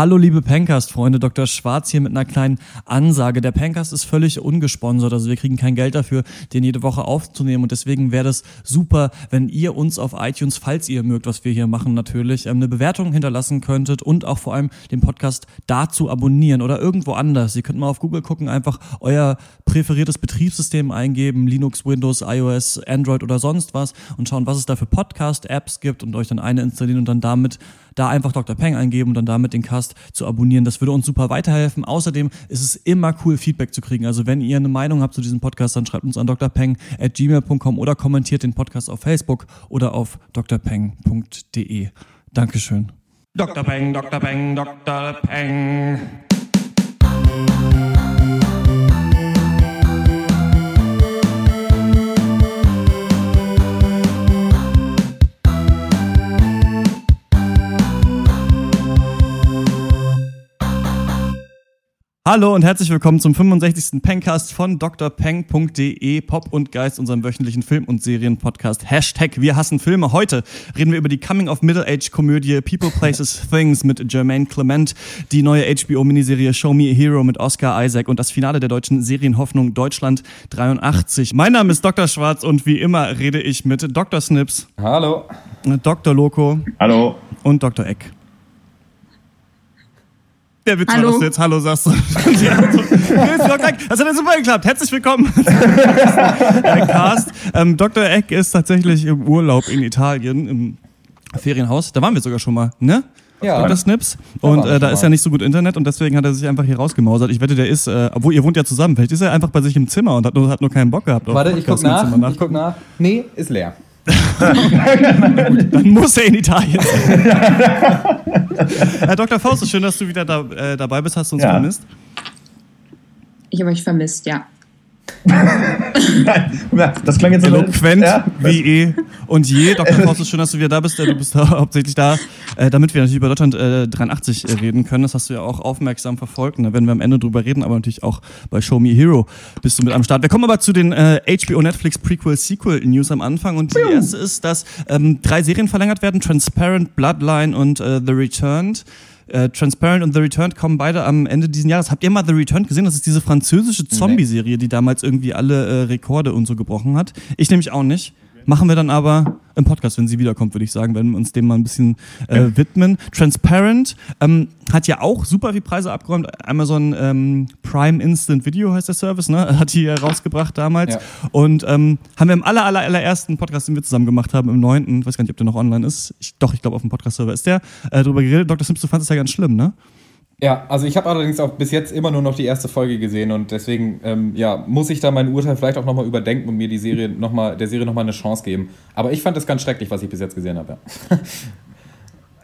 Hallo liebe Pencast-Freunde, Dr. Schwarz hier mit einer kleinen Ansage. Der Pencast ist völlig ungesponsert, also wir kriegen kein Geld dafür, den jede Woche aufzunehmen und deswegen wäre das super, wenn ihr uns auf iTunes, falls ihr mögt, was wir hier machen natürlich, ähm, eine Bewertung hinterlassen könntet und auch vor allem den Podcast dazu abonnieren oder irgendwo anders. Ihr könnt mal auf Google gucken, einfach euer präferiertes Betriebssystem eingeben, Linux, Windows, iOS, Android oder sonst was und schauen, was es da für Podcast-Apps gibt und euch dann eine installieren und dann damit da einfach Dr. Peng eingeben und dann damit den Cast zu abonnieren. Das würde uns super weiterhelfen. Außerdem ist es immer cool, Feedback zu kriegen. Also wenn ihr eine Meinung habt zu diesem Podcast, dann schreibt uns an drpeng.gmail.com oder kommentiert den Podcast auf Facebook oder auf drpeng.de. Dankeschön. Dr. Peng, Dr. Peng, Dr. Peng. Hallo und herzlich willkommen zum 65. Pencast von drpeng.de, Pop und Geist, unserem wöchentlichen Film- und Serienpodcast. Hashtag Wir hassen Filme. Heute reden wir über die Coming-of-Middle-Age-Komödie People, Places, Things mit Jermaine Clement, die neue HBO-Miniserie Show Me a Hero mit Oscar Isaac und das Finale der deutschen Serienhoffnung Deutschland 83. Mein Name ist Dr. Schwarz und wie immer rede ich mit Dr. Snips. Hallo. Dr. Loco. Hallo. Und Dr. Eck. Der Witz Hallo. war, dass du jetzt Hallo sagst. Ja, so. Das hat ja super geklappt. Herzlich willkommen äh, Cast. Ähm, Dr. Eck ist tatsächlich im Urlaub in Italien im Ferienhaus. Da waren wir sogar schon mal, ne? Ja. Dr. Snips. Und äh, da ist ja nicht so gut Internet und deswegen hat er sich einfach hier rausgemausert. Ich wette, der ist, äh, obwohl ihr wohnt ja zusammen, vielleicht ist er einfach bei sich im Zimmer und hat nur, hat nur keinen Bock gehabt. auf Warte, ich guck nach. Ich guck nach. Nee, ist leer. Dann muss er in Italien sein. Herr Dr. Faust, schön, dass du wieder da, äh, dabei bist. Hast du uns Ja. vermisst? Ich habe euch vermisst, ja. Das klang jetzt so Eloquent Ja. wie eh und je. Dr. Faust, schön, dass du wieder da bist. Du bist hauptsächlich da, äh, damit wir natürlich über Deutschland äh, 83 reden können. Das hast du ja auch aufmerksam verfolgt. Und da werden wir am Ende drüber reden, aber natürlich auch bei Show Me Hero bist du mit am Start. Wir kommen aber zu den äh, HBO Netflix Prequel Sequel News am Anfang. Und die erste ist, dass ähm, drei Serien verlängert werden: Transparent, Bloodline und äh, The Returned. Äh, Transparent und The Returned kommen beide am Ende dieses Jahres. Habt ihr mal The Returned gesehen? Das ist diese französische Zombie-Serie, die damals irgendwie alle äh, Rekorde und so gebrochen hat. Ich nämlich auch nicht. Machen wir dann aber im Podcast, wenn sie wiederkommt, würde ich sagen, wenn wir uns dem mal ein bisschen äh, widmen. Transparent ähm, hat ja auch super viel Preise abgeräumt. Amazon ähm, Prime Instant Video heißt der Service, ne? Hat die ja rausgebracht damals. Ja. Und ähm, haben wir im aller, aller, allerersten Podcast, den wir zusammen gemacht haben, im neunten, weiß gar nicht, ob der noch online ist. Ich, doch, ich glaube, auf dem Podcast-Server ist der, äh, drüber geredet. Dr. Sims, du fandest das ja ganz schlimm, ne? Ja, also ich habe allerdings auch bis jetzt immer nur noch die erste Folge gesehen und deswegen ähm, ja, muss ich da mein Urteil vielleicht auch nochmal überdenken und mir die Serie noch mal, der Serie nochmal eine Chance geben. Aber ich fand es ganz schrecklich, was ich bis jetzt gesehen habe. Ja.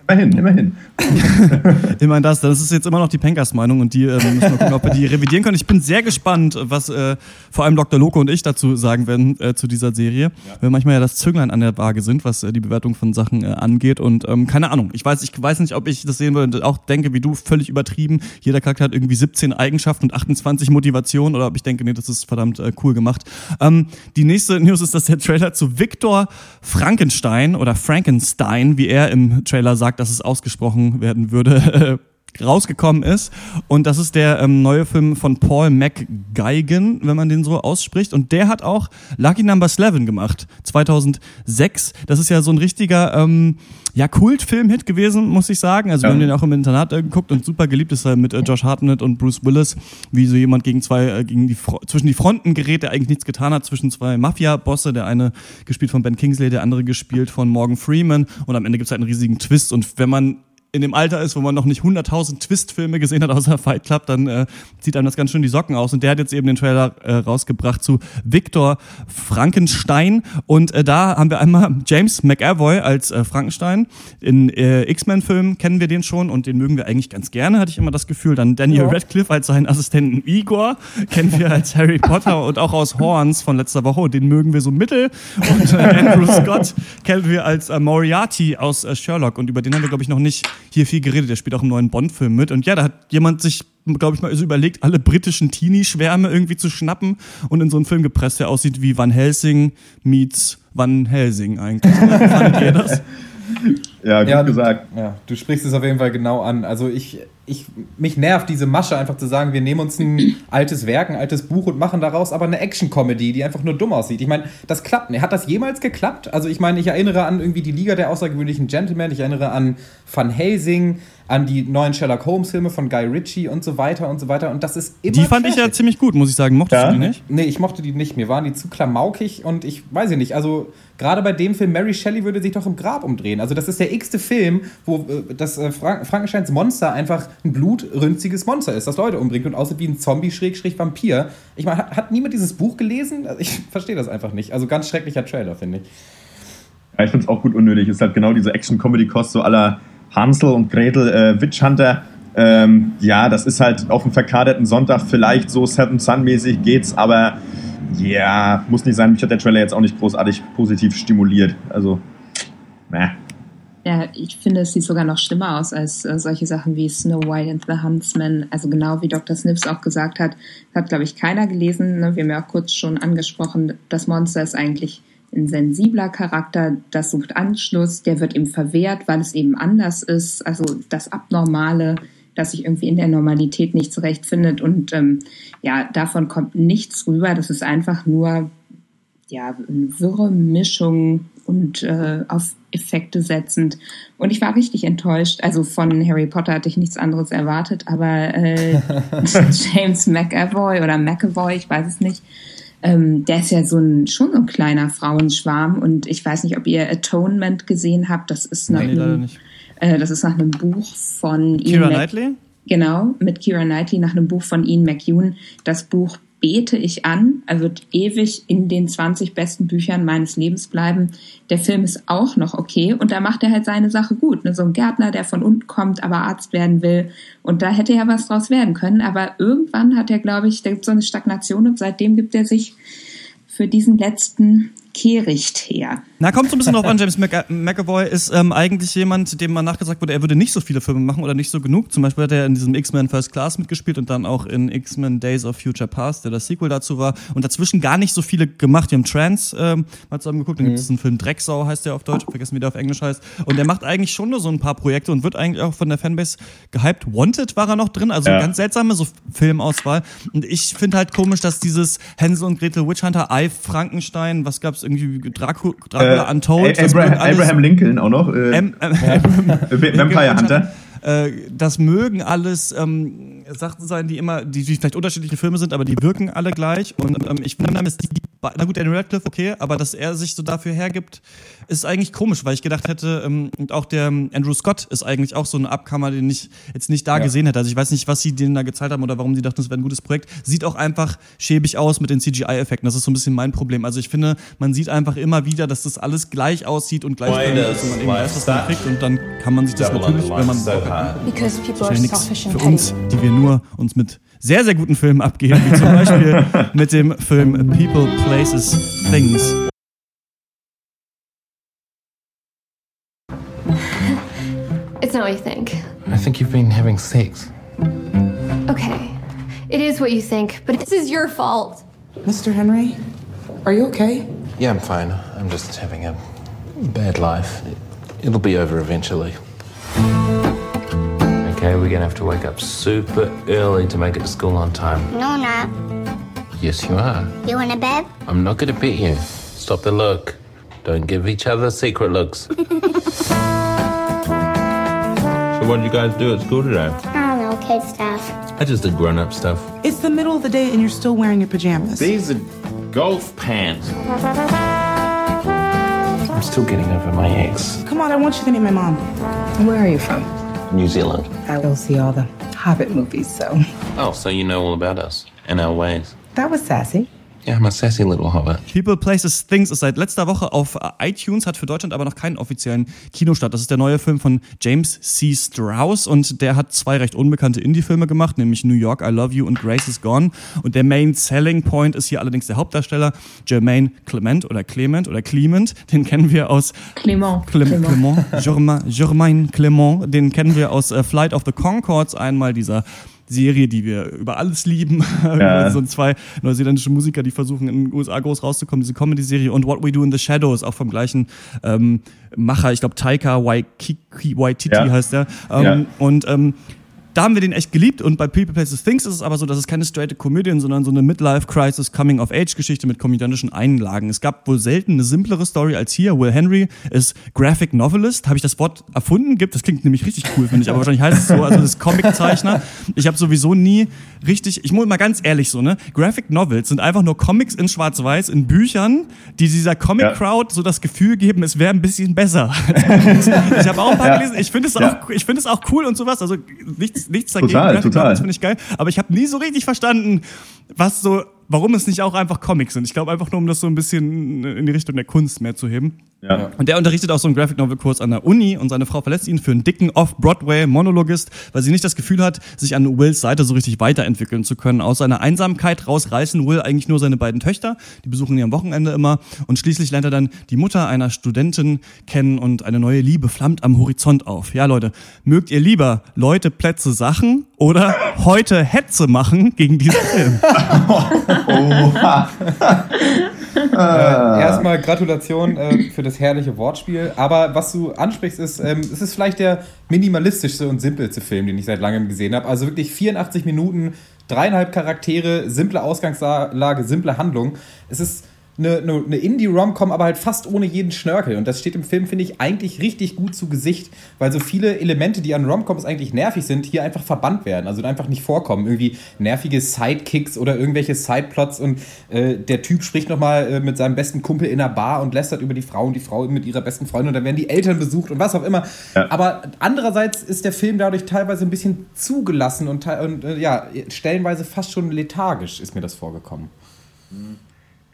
Immerhin, immerhin. Immerhin das. Das ist jetzt immer noch die Pencast-Meinung und die äh, müssen wir gucken, ob wir die revidieren können. Ich bin sehr gespannt, was äh, vor allem Dr. Loco und ich dazu sagen werden äh, zu dieser Serie. Weil manchmal ja das Zünglein an der Waage sind, was äh, die Bewertung von Sachen äh, angeht. Und ähm, keine Ahnung. Ich weiß, ich weiß nicht, ob ich das sehen würde und auch denke, wie du, völlig übertrieben. Jeder Charakter hat irgendwie 17 Eigenschaften und 28 Motivationen oder ob ich denke, nee, das ist verdammt äh, cool gemacht. Ähm, die nächste News ist, dass der Trailer zu Victor Frankenstein oder Frankenstein, wie er im Trailer sagt, dass es ausgesprochen werden würde, rausgekommen ist. Und das ist der ähm, neue Film von Paul McGuigan, wenn man den so ausspricht. Und der hat auch Lucky Number 11 gemacht, 2006. Das ist ja so ein richtiger, ähm, ja, Kultfilm-Hit gewesen, muss ich sagen. Also wir Ja. haben den auch im Internat äh, geguckt und super geliebt ist er mit äh, Josh Hartnett und Bruce Willis, wie so jemand gegen zwei, äh, gegen die Fro zwischen die Fronten gerät, der eigentlich nichts getan hat, zwischen zwei Mafia-Bosse, der eine gespielt von Ben Kingsley, der andere gespielt von Morgan Freeman. Und am Ende gibt's halt einen riesigen Twist. Und wenn man in dem Alter ist, wo man noch nicht 100.000 Twist-Filme gesehen hat außer Fight Club, dann äh, zieht einem das ganz schön die Socken aus. Und der hat jetzt eben den Trailer äh, rausgebracht zu Victor Frankenstein. Und äh, da haben wir einmal James McAvoy als äh, Frankenstein. In äh, X-Men-Filmen kennen wir den schon und den mögen wir eigentlich ganz gerne, hatte ich immer das Gefühl. Dann Daniel Ja. Radcliffe als seinen Assistenten Igor kennen wir als Harry Potter und auch aus Horns von letzter Woche. Den mögen wir so mittel. Und äh, Andrew Scott kennen wir als äh, Moriarty aus äh, Sherlock. Und über den haben wir, glaube ich, noch nicht hier viel geredet. Der spielt auch im neuen Bond-Film mit. Und ja, da hat jemand sich, glaube ich, mal so überlegt, alle britischen Teenie-Schwärme irgendwie zu schnappen und in so einen Film gepresst, der aussieht wie Van Helsing meets Van Helsing eigentlich. Fandet ihr das? Ja, gut Ja, du- gesagt. Ja, du sprichst es auf jeden Fall genau an. Also ich, ich, mich nervt diese Masche einfach zu sagen, wir nehmen uns ein altes Werk, ein altes Buch und machen daraus aber eine Action-Comedy, die einfach nur dumm aussieht. Ich meine, das klappt nicht. Hat das jemals geklappt? Also ich meine, ich erinnere an irgendwie die Liga der außergewöhnlichen Gentlemen, ich erinnere an Van Helsing, an die neuen Sherlock Holmes-Filme von Guy Ritchie und so weiter und so weiter. Und das ist immer Die fand ich ja trashig. ziemlich gut, muss ich sagen. Mochtest Ja? du die nicht? Nee, ich mochte die nicht. Mir waren die zu klamaukig und ich weiß ich nicht. Also, gerade bei dem Film, Mary Shelley würde sich doch im Grab umdrehen. Also, das ist der x-te Film, wo äh, das äh, Frank Frankensteins Monster einfach ein blutrünstiges Monster ist, das Leute umbringt und aussieht wie ein Zombie-Vampir. Ich meine, hat, hat niemand dieses Buch gelesen? Also, ich verstehe das einfach nicht. Also, ganz schrecklicher Trailer, finde ich. Ja, ich finde es auch gut unnötig. Ist halt genau diese Action-Comedy-Kost, so aller Hansel und Gretel, äh, Witch Hunter. Ähm, ja, das ist halt auf einem verkaderten Sonntag vielleicht so Seven Sun-mäßig geht's, aber ja, muss nicht sein. Mich hat der Trailer jetzt auch nicht großartig positiv stimuliert. Also, meh. Ja, ich finde, es sieht sogar noch schlimmer aus als äh, solche Sachen wie Snow White and the Huntsman. Also genau wie Dr. Snips auch gesagt hat, hat, glaube ich, keiner gelesen. Ne? Wir haben ja auch kurz schon angesprochen, das Monster ist eigentlich ein sensibler Charakter, das sucht Anschluss, der wird ihm verwehrt, weil es eben anders ist. Also das Abnormale, das sich irgendwie in der Normalität nicht zurechtfindet. Und ähm, ja, davon kommt nichts rüber. Das ist einfach nur ja, eine wirre Mischung und äh, auf Effekte setzend. Und ich war richtig enttäuscht. Also von Harry Potter hatte ich nichts anderes erwartet, aber äh, James McAvoy oder McAvoy, ich weiß es nicht, ähm, der ist ja so ein schon so ein kleiner Frauenschwarm und ich weiß nicht, ob ihr Atonement gesehen habt. Das ist nach Nee, einem, nicht. äh, das ist nach einem Buch von Kira Ian Mac- Knightley? Genau, mit Kira Knightley nach einem Buch von Ian McEwan. Das Buch bete ich an. Er wird ewig in den 20 besten Büchern meines Lebens bleiben. Der Film ist auch noch okay und da macht er halt seine Sache gut. Ne? So ein Gärtner, der von unten kommt, aber Arzt werden will. Und da hätte ja was draus werden können. Aber irgendwann hat er, glaube ich, da gibt so eine Stagnation und seitdem gibt er sich für diesen letzten Kehricht her. Na, kommt so ein bisschen drauf an. James Mc McAvoy ist ähm, eigentlich jemand, dem mal nachgesagt wurde, er würde nicht so viele Filme machen oder nicht so genug. Zum Beispiel hat er in diesem X-Men First Class mitgespielt und dann auch in X-Men Days of Future Past, der das Sequel dazu war. Und dazwischen gar nicht so viele gemacht. Wir haben Trans ähm, mal zusammen geguckt. Dann gibt es einen Film Drecksau, heißt der auf Deutsch. Vergessen, wie der auf Englisch heißt. Und er macht eigentlich schon nur so ein paar Projekte und wird eigentlich auch von der Fanbase gehypt. Wanted war er noch drin, also Ja. ganz seltsame so Filmauswahl. Und ich finde halt komisch, dass dieses Hänsel und Gretel Witch Hunter, Ei Frankenstein, was gab's irgendwie, Dracu Dracula Untold. Äh, das Abraham, Abraham Lincoln auch noch. Äh, V- Vampire Hunter. äh, das mögen alles ähm, Sachen sein, die immer, die, die vielleicht unterschiedliche Filme sind, aber die wirken alle gleich. Und ähm, ich wundere mich, die, na gut, Daniel Radcliffe, okay, aber dass er sich so dafür hergibt, ist eigentlich komisch, weil ich gedacht hätte, ähm, und auch der ähm, Andrew Scott ist eigentlich auch so eine Abkammer, den ich jetzt nicht da Ja. gesehen hätte. Also ich weiß nicht, was sie denen da gezahlt haben oder warum sie dachten, das wäre ein gutes Projekt. Sieht auch einfach schäbig aus mit den CGI-Effekten. Das ist so ein bisschen mein Problem. Also ich finde, man sieht einfach immer wieder, dass das alles gleich aussieht und gleich Why ist und man eben weiß, was man kriegt und dann kann man sich das natürlich, wenn man Bock hat, für uns, die wir nur uns mit sehr, sehr guten Filmen abgeben, wie zum Beispiel mit dem Film People, Places, Things. It's not what you think. I think you've been having sex. Okay. It is what you think, but this is your fault. Mr. Henry, are you okay? Yeah, I'm fine. I'm just having a bad life. It'll be over eventually. Okay, we're gonna have to wake up super early to make it to school on time. No, not. Yes, you are. You want a bed? I'm not gonna beat you. Stop the look. Don't give each other secret looks. so, what did you guys do at school today? I don't know, kid stuff. I just did grown up stuff. It's the middle of the day and you're still wearing your pajamas. These are golf pants. I'm still getting over my ex. Come on, I want you to meet my mom. Where are you from? New Zealand. I will see all the Hobbit movies, so Oh, so you know all about us and our ways. that was sassy. Yeah, I'm a sassy little hobbit. People, Places, Things ist seit letzter Woche auf äh, iTunes, hat für Deutschland aber noch keinen offiziellen Kinostart. Das ist der neue Film von James C. Strauss und der hat zwei recht unbekannte Indie-Filme gemacht, nämlich New York, I Love You und Grace is Gone. Und der Main Selling Point ist hier allerdings der Hauptdarsteller Jermaine Clement oder Clement oder Clement. Den kennen wir aus Clément. Clem Clement, Germain, Germain Clement, den kennen wir aus äh, Flight of the Concords, einmal dieser Serie, die wir über alles lieben. Ja. so zwei neuseeländische Musiker, die versuchen in den USA groß rauszukommen, diese Comedy-Serie und What We Do in the Shadows, auch vom gleichen ähm, Macher, ich glaube Taika Waititi Ja. heißt der. Ähm, Ja. Und ähm, da haben wir den echt geliebt und bei People Places Things ist es aber so, dass es keine straight Komödien, sondern so eine Midlife-Crisis, Coming-of-Age-Geschichte mit komödiantischen Einlagen. Es gab wohl selten eine simplere Story als hier. Will Henry ist Graphic Novelist. Habe ich das Wort erfunden? Gibt? Das klingt nämlich richtig cool, finde ich, aber wahrscheinlich heißt es so. Also das ist Comiczeichner. Ich habe sowieso nie richtig, ich muss mal ganz ehrlich so, ne? Graphic Novels sind einfach nur Comics in Schwarz-Weiß, in Büchern, die dieser Comic-Crowd so das Gefühl geben, es wäre ein bisschen besser. ich habe auch ein paar gelesen. Ich finde es auch, ich finde es auch cool und sowas. Also nichts, nichts dagegen. Total, Graphic total. Novels finde ich geil. Aber ich habe nie so richtig verstanden, was so, warum es nicht auch einfach Comics sind. Ich glaube einfach nur, um das so ein bisschen in die Richtung der Kunst mehr zu heben. Ja. Und der unterrichtet auch so einen Graphic Novel Kurs an der Uni und seine Frau verlässt ihn für einen dicken Off-Broadway-Monologist, weil sie nicht das Gefühl hat, sich an Wills Seite so richtig weiterentwickeln zu können. Aus seiner Einsamkeit raus reißen Will eigentlich nur seine beiden Töchter, die besuchen ihn am Wochenende immer und schließlich lernt er dann die Mutter einer Studentin kennen und eine neue Liebe flammt am Horizont auf. Ja, Leute, mögt ihr lieber Leute, Plätze, Sachen oder heute Hetze machen gegen diesen Film? Oha. Äh, erstmal Gratulation äh, für das herrliche Wortspiel. Aber was du ansprichst, ist, ähm, es ist vielleicht der minimalistischste und simpelste Film, den ich seit langem gesehen habe. Also wirklich 84 Minuten, dreieinhalb Charaktere, simple Ausgangslage, simple Handlung. Es ist eine, eine, eine Indie-Rom-Com, aber halt fast ohne jeden Schnörkel. Und das steht im Film, finde ich, eigentlich richtig gut zu Gesicht, weil so viele Elemente, die an Rom-Coms eigentlich nervig sind, hier einfach verbannt werden. Also einfach nicht vorkommen. Irgendwie nervige Sidekicks oder irgendwelche Sideplots und äh, der Typ spricht nochmal äh, mit seinem besten Kumpel in einer Bar und lästert über die Frau und die Frau mit ihrer besten Freundin und dann werden die Eltern besucht und was auch immer. Ja. Aber andererseits ist der Film dadurch teilweise ein bisschen zugelassen und, te- und äh, ja, stellenweise fast schon lethargisch ist mir das vorgekommen.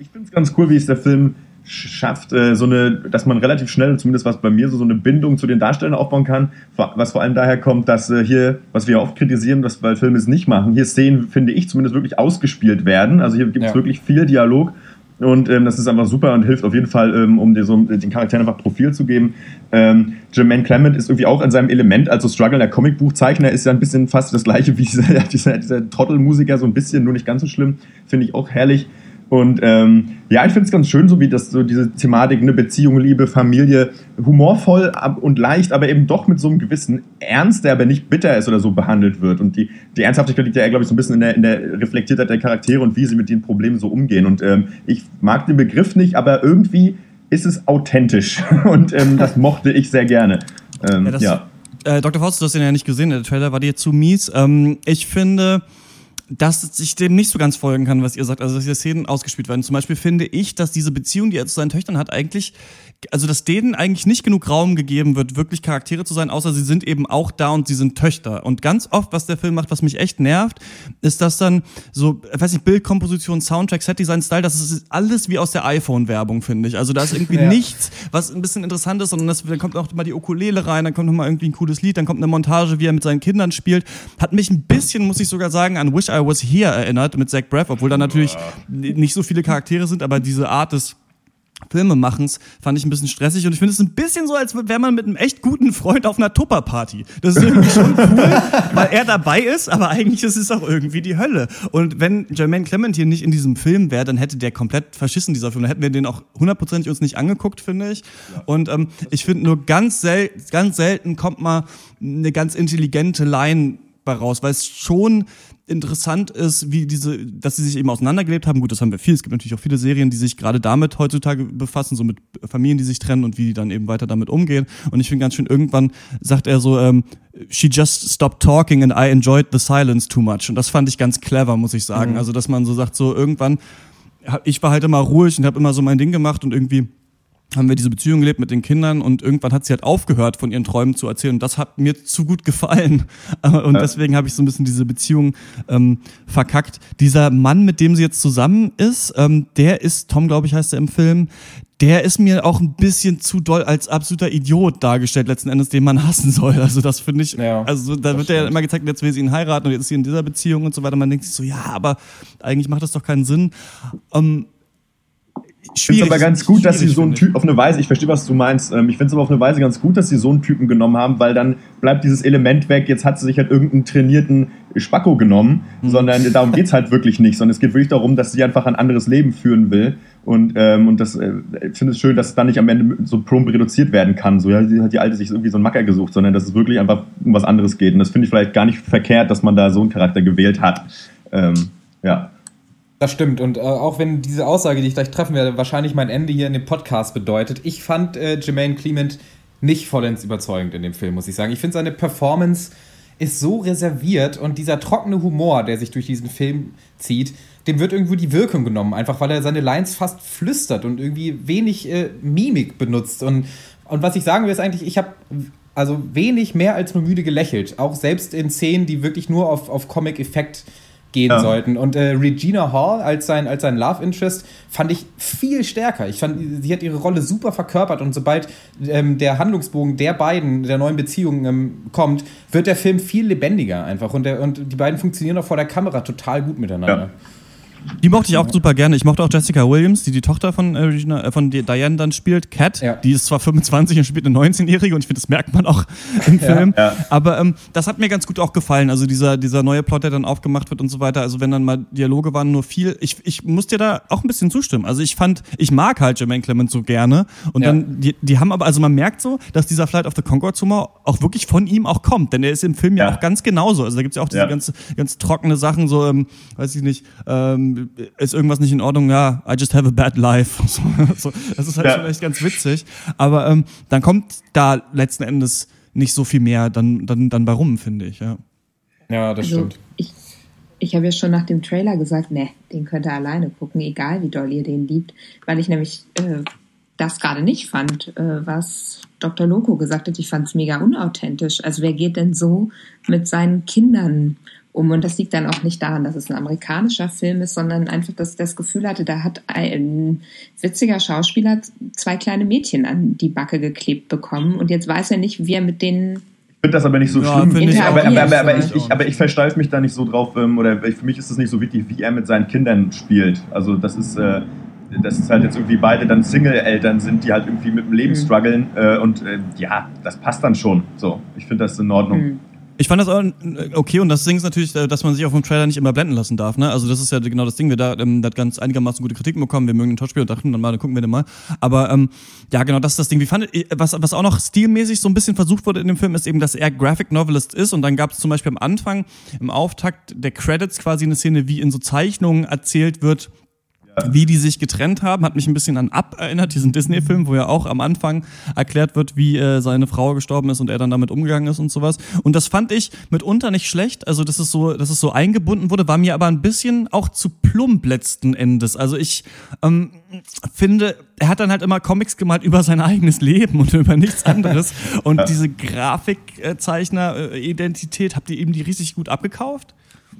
Ich finde es ganz cool, wie es der Film sch- schafft, äh, so eine, dass man relativ schnell, zumindest was bei mir so, so eine Bindung zu den Darstellern aufbauen kann, was vor allem daher kommt, dass äh, hier, was wir oft kritisieren, was weil Filme es nicht machen, hier Szenen, finde ich, zumindest wirklich ausgespielt werden. Also hier gibt es Ja. wirklich viel Dialog. Und ähm, das ist einfach super und hilft auf jeden Fall, ähm, um dir so, den Charakteren einfach Profil zu geben. Ähm, Jermaine Clement ist irgendwie auch in seinem Element, also Struggle, der Comicbuchzeichner, ist ja ein bisschen fast das gleiche wie dieser, dieser, dieser Trottelmusiker, so ein bisschen, nur nicht ganz so schlimm. Finde ich auch herrlich. Und ähm, ja, ich finde es ganz schön, so wie das so diese Thematik, eine Beziehung, Liebe, Familie, humorvoll und leicht, aber eben doch mit so einem gewissen Ernst, der aber nicht bitter ist oder so behandelt wird. Und die, die Ernsthaftigkeit liegt ja, glaube ich, so ein bisschen in der, in der Reflektiertheit der Charaktere und wie sie mit den Problemen so umgehen. Und ähm, ich mag den Begriff nicht, aber irgendwie ist es authentisch. Und ähm, das mochte ich sehr gerne. Ähm, Ja, ja. Äh, Dr. Faust, du hast den ja nicht gesehen, der Trailer war dir zu mies. Ähm, ich finde, dass ich dem nicht so ganz folgen kann, was ihr sagt, also dass hier Szenen ausgespielt werden. Zum Beispiel finde ich, dass diese Beziehung, die er zu seinen Töchtern hat, eigentlich, also dass denen eigentlich nicht genug Raum gegeben wird, wirklich Charaktere zu sein, außer sie sind eben auch da und sie sind Töchter. Und ganz oft, was der Film macht, was mich echt nervt, ist, dass dann so, ich weiß nicht, Bildkomposition, Soundtrack, Setdesign, Style, das ist alles wie aus der iPhone-Werbung, finde ich. Also da ist irgendwie Ja. nichts, was ein bisschen interessant ist, sondern das, dann kommt auch mal die Ukulele rein, dann kommt noch mal irgendwie ein cooles Lied, dann kommt eine Montage, wie er mit seinen Kindern spielt. Hat mich ein bisschen, muss ich sogar sagen, an Wish I Was Here erinnert mit Zach Braff, obwohl da natürlich nicht so viele Charaktere sind, aber diese Art des Filmemachens fand ich ein bisschen stressig und ich finde es ein bisschen so, als wäre man mit einem echt guten Freund auf einer Tupperparty. Das ist irgendwie schon cool, weil er dabei ist, aber eigentlich ist es auch irgendwie die Hölle. Und wenn Jermaine Clement hier nicht in diesem Film wäre, dann hätte der komplett verschissen, dieser Film. Dann hätten wir den auch hundertprozentig uns nicht angeguckt, finde ich. Und ähm, ich finde nur ganz, sel ganz selten kommt mal eine ganz intelligente Line bei raus, weil es schon interessant ist, wie diese, dass sie sich eben auseinandergelebt haben. Gut, das haben wir viel. Es gibt natürlich auch viele Serien, die sich gerade damit heutzutage befassen, so mit Familien, die sich trennen und wie die dann eben weiter damit umgehen. Und ich finde ganz schön, irgendwann sagt er so, ähm, she just stopped talking and I enjoyed the silence too much. Und das fand ich ganz clever, muss ich sagen. Also, dass man so sagt, so irgendwann, ich war halt immer ruhig und habe immer so mein Ding gemacht und irgendwie haben wir diese Beziehung gelebt mit den Kindern und irgendwann hat sie halt aufgehört, von ihren Träumen zu erzählen. Und das hat mir zu gut gefallen. Und deswegen habe ich so ein bisschen diese Beziehung ähm, verkackt. Dieser Mann, mit dem sie jetzt zusammen ist, ähm, der ist, Tom, glaube ich, heißt er im Film, der ist mir auch ein bisschen zu doll als absoluter Idiot dargestellt, letzten Endes, den man hassen soll. Also das finde ich, Ja, also da wird ja immer gezeigt, jetzt will sie ihn heiraten und jetzt ist sie in dieser Beziehung und so weiter. Man denkt sich so, ja, aber eigentlich macht das doch keinen Sinn. Ähm, Ich finde es aber ganz gut, dass sie so einen Typ auf eine Weise, ich verstehe, was du meinst, ähm, ich finde es aber auf eine Weise ganz gut, dass sie so einen Typen genommen haben, weil dann bleibt dieses Element weg, jetzt hat sie sich halt irgendeinen trainierten Spacko genommen, mhm. sondern darum geht es halt wirklich nicht, sondern es geht wirklich darum, dass sie einfach ein anderes Leben führen will und, ähm, und das, äh, ich finde es schön, dass es dann nicht am Ende so plump reduziert werden kann, so, ja, hat die Alte sich irgendwie so einen Macker gesucht, sondern dass es wirklich einfach um was anderes geht und das finde ich vielleicht gar nicht verkehrt, dass man da so einen Charakter gewählt hat, ähm, ja. Das stimmt. Und äh, auch wenn diese Aussage, die ich gleich treffen werde, wahrscheinlich mein Ende hier in dem Podcast bedeutet, ich fand äh, Jermaine Clement nicht vollends überzeugend in dem Film, muss ich sagen. Ich finde, seine Performance ist so reserviert und dieser trockene Humor, der sich durch diesen Film zieht, dem wird irgendwo die Wirkung genommen, einfach weil er seine Lines fast flüstert und irgendwie wenig äh, Mimik benutzt. Und, und was ich sagen will, ist eigentlich, ich habe also wenig mehr als nur müde gelächelt. Auch selbst in Szenen, die wirklich nur auf, auf Comic-Effekt gehen ja. sollten. Und äh, Regina Hall als sein, als sein Love Interest fand ich viel stärker. Ich fand, sie hat ihre Rolle super verkörpert und sobald ähm, der Handlungsbogen der beiden, der neuen Beziehungen ähm, kommt, wird der Film viel lebendiger einfach. Und, der, und die beiden funktionieren auch vor der Kamera total gut miteinander. Ja. Die mochte ich auch super gerne. Ich mochte auch Jessica Williams, die die Tochter von, äh, Regina, äh, von Diane dann spielt. Cat, ja. die ist zwar 25 und spielt eine 19-Jährige und ich finde, das merkt man auch im Film. Ja, ja. Aber ähm, das hat mir ganz gut auch gefallen. Also dieser, dieser neue Plot, der dann aufgemacht wird und so weiter. Also wenn dann mal Dialoge waren, nur viel. Ich, ich muss dir da auch ein bisschen zustimmen. Also ich fand, ich mag halt Jermaine Clement so gerne. Und dann, die, die haben aber, also man merkt so, dass dieser Flight of the Concord Humor auch wirklich von ihm auch kommt. Denn er ist im Film ja, auch ganz genauso. Also da gibt es ja auch diese ganz, ganz trockene Sachen, so, ähm, weiß ich nicht, ähm, ist irgendwas nicht in Ordnung? Ja, I just have a bad life. So, das ist halt ja. schon echt ganz witzig. Aber ähm, dann kommt da letzten Endes nicht so viel mehr dann, dann, dann bei rum, finde ich. Ja, ja das also, stimmt. Ich, ich habe ja schon nach dem Trailer gesagt, ne, den könnt ihr alleine gucken, egal wie doll ihr den liebt, weil ich nämlich äh, das gerade nicht fand, äh, was Dr. Loco gesagt hat. Ich fand es mega unauthentisch. Also wer geht denn so mit seinen Kindern um. Und das liegt dann auch nicht daran, dass es ein amerikanischer Film ist, sondern einfach, dass ich das Gefühl hatte, da hat ein witziger Schauspieler zwei kleine Mädchen an die Backe geklebt bekommen und jetzt weiß er nicht, wie er mit denen ich finde das aber nicht so ja, schlimm. Ich, aber, aber, aber, aber, ich, ich, aber ich versteife mich da nicht so drauf, ähm, oder für mich ist es nicht so wichtig, wie er mit seinen Kindern spielt. Also das ist, äh, das ist halt jetzt irgendwie beide dann Single-Eltern sind, die halt irgendwie mit dem Leben mhm. strugglen äh, und äh, ja, das passt dann schon. So, ich finde das in Ordnung. Mhm. Ich fand das auch okay und das Ding ist natürlich, äh, dass man sich auf dem Trailer nicht immer blenden lassen darf. Ne? Also das ist ja genau das Ding. Wir da, ähm, da ganz einigermaßen gute Kritiken bekommen. Wir mögen den Topspiel und dachten dann mal, dann gucken wir den mal. Aber ähm, ja, genau, das ist das Ding. Wie fand, was, was auch noch stilmäßig so ein bisschen versucht wurde in dem Film, ist eben, dass er Graphic Novelist ist und dann gab es zum Beispiel am Anfang, im Auftakt der Credits quasi eine Szene, wie in so Zeichnungen erzählt wird, wie die sich getrennt haben, hat mich ein bisschen an Up erinnert, diesen Disney-Film, wo ja auch am Anfang erklärt wird, wie äh, seine Frau gestorben ist und er dann damit umgegangen ist und sowas. Und das fand ich mitunter nicht schlecht. Also, dass es so, dass es so eingebunden wurde, war mir aber ein bisschen auch zu plump letzten Endes. Also ich ähm, finde, er hat dann halt immer Comics gemalt über sein eigenes Leben und über nichts anderes. und diese Grafikzeichner-Identität, habt ihr eben die richtig gut abgekauft?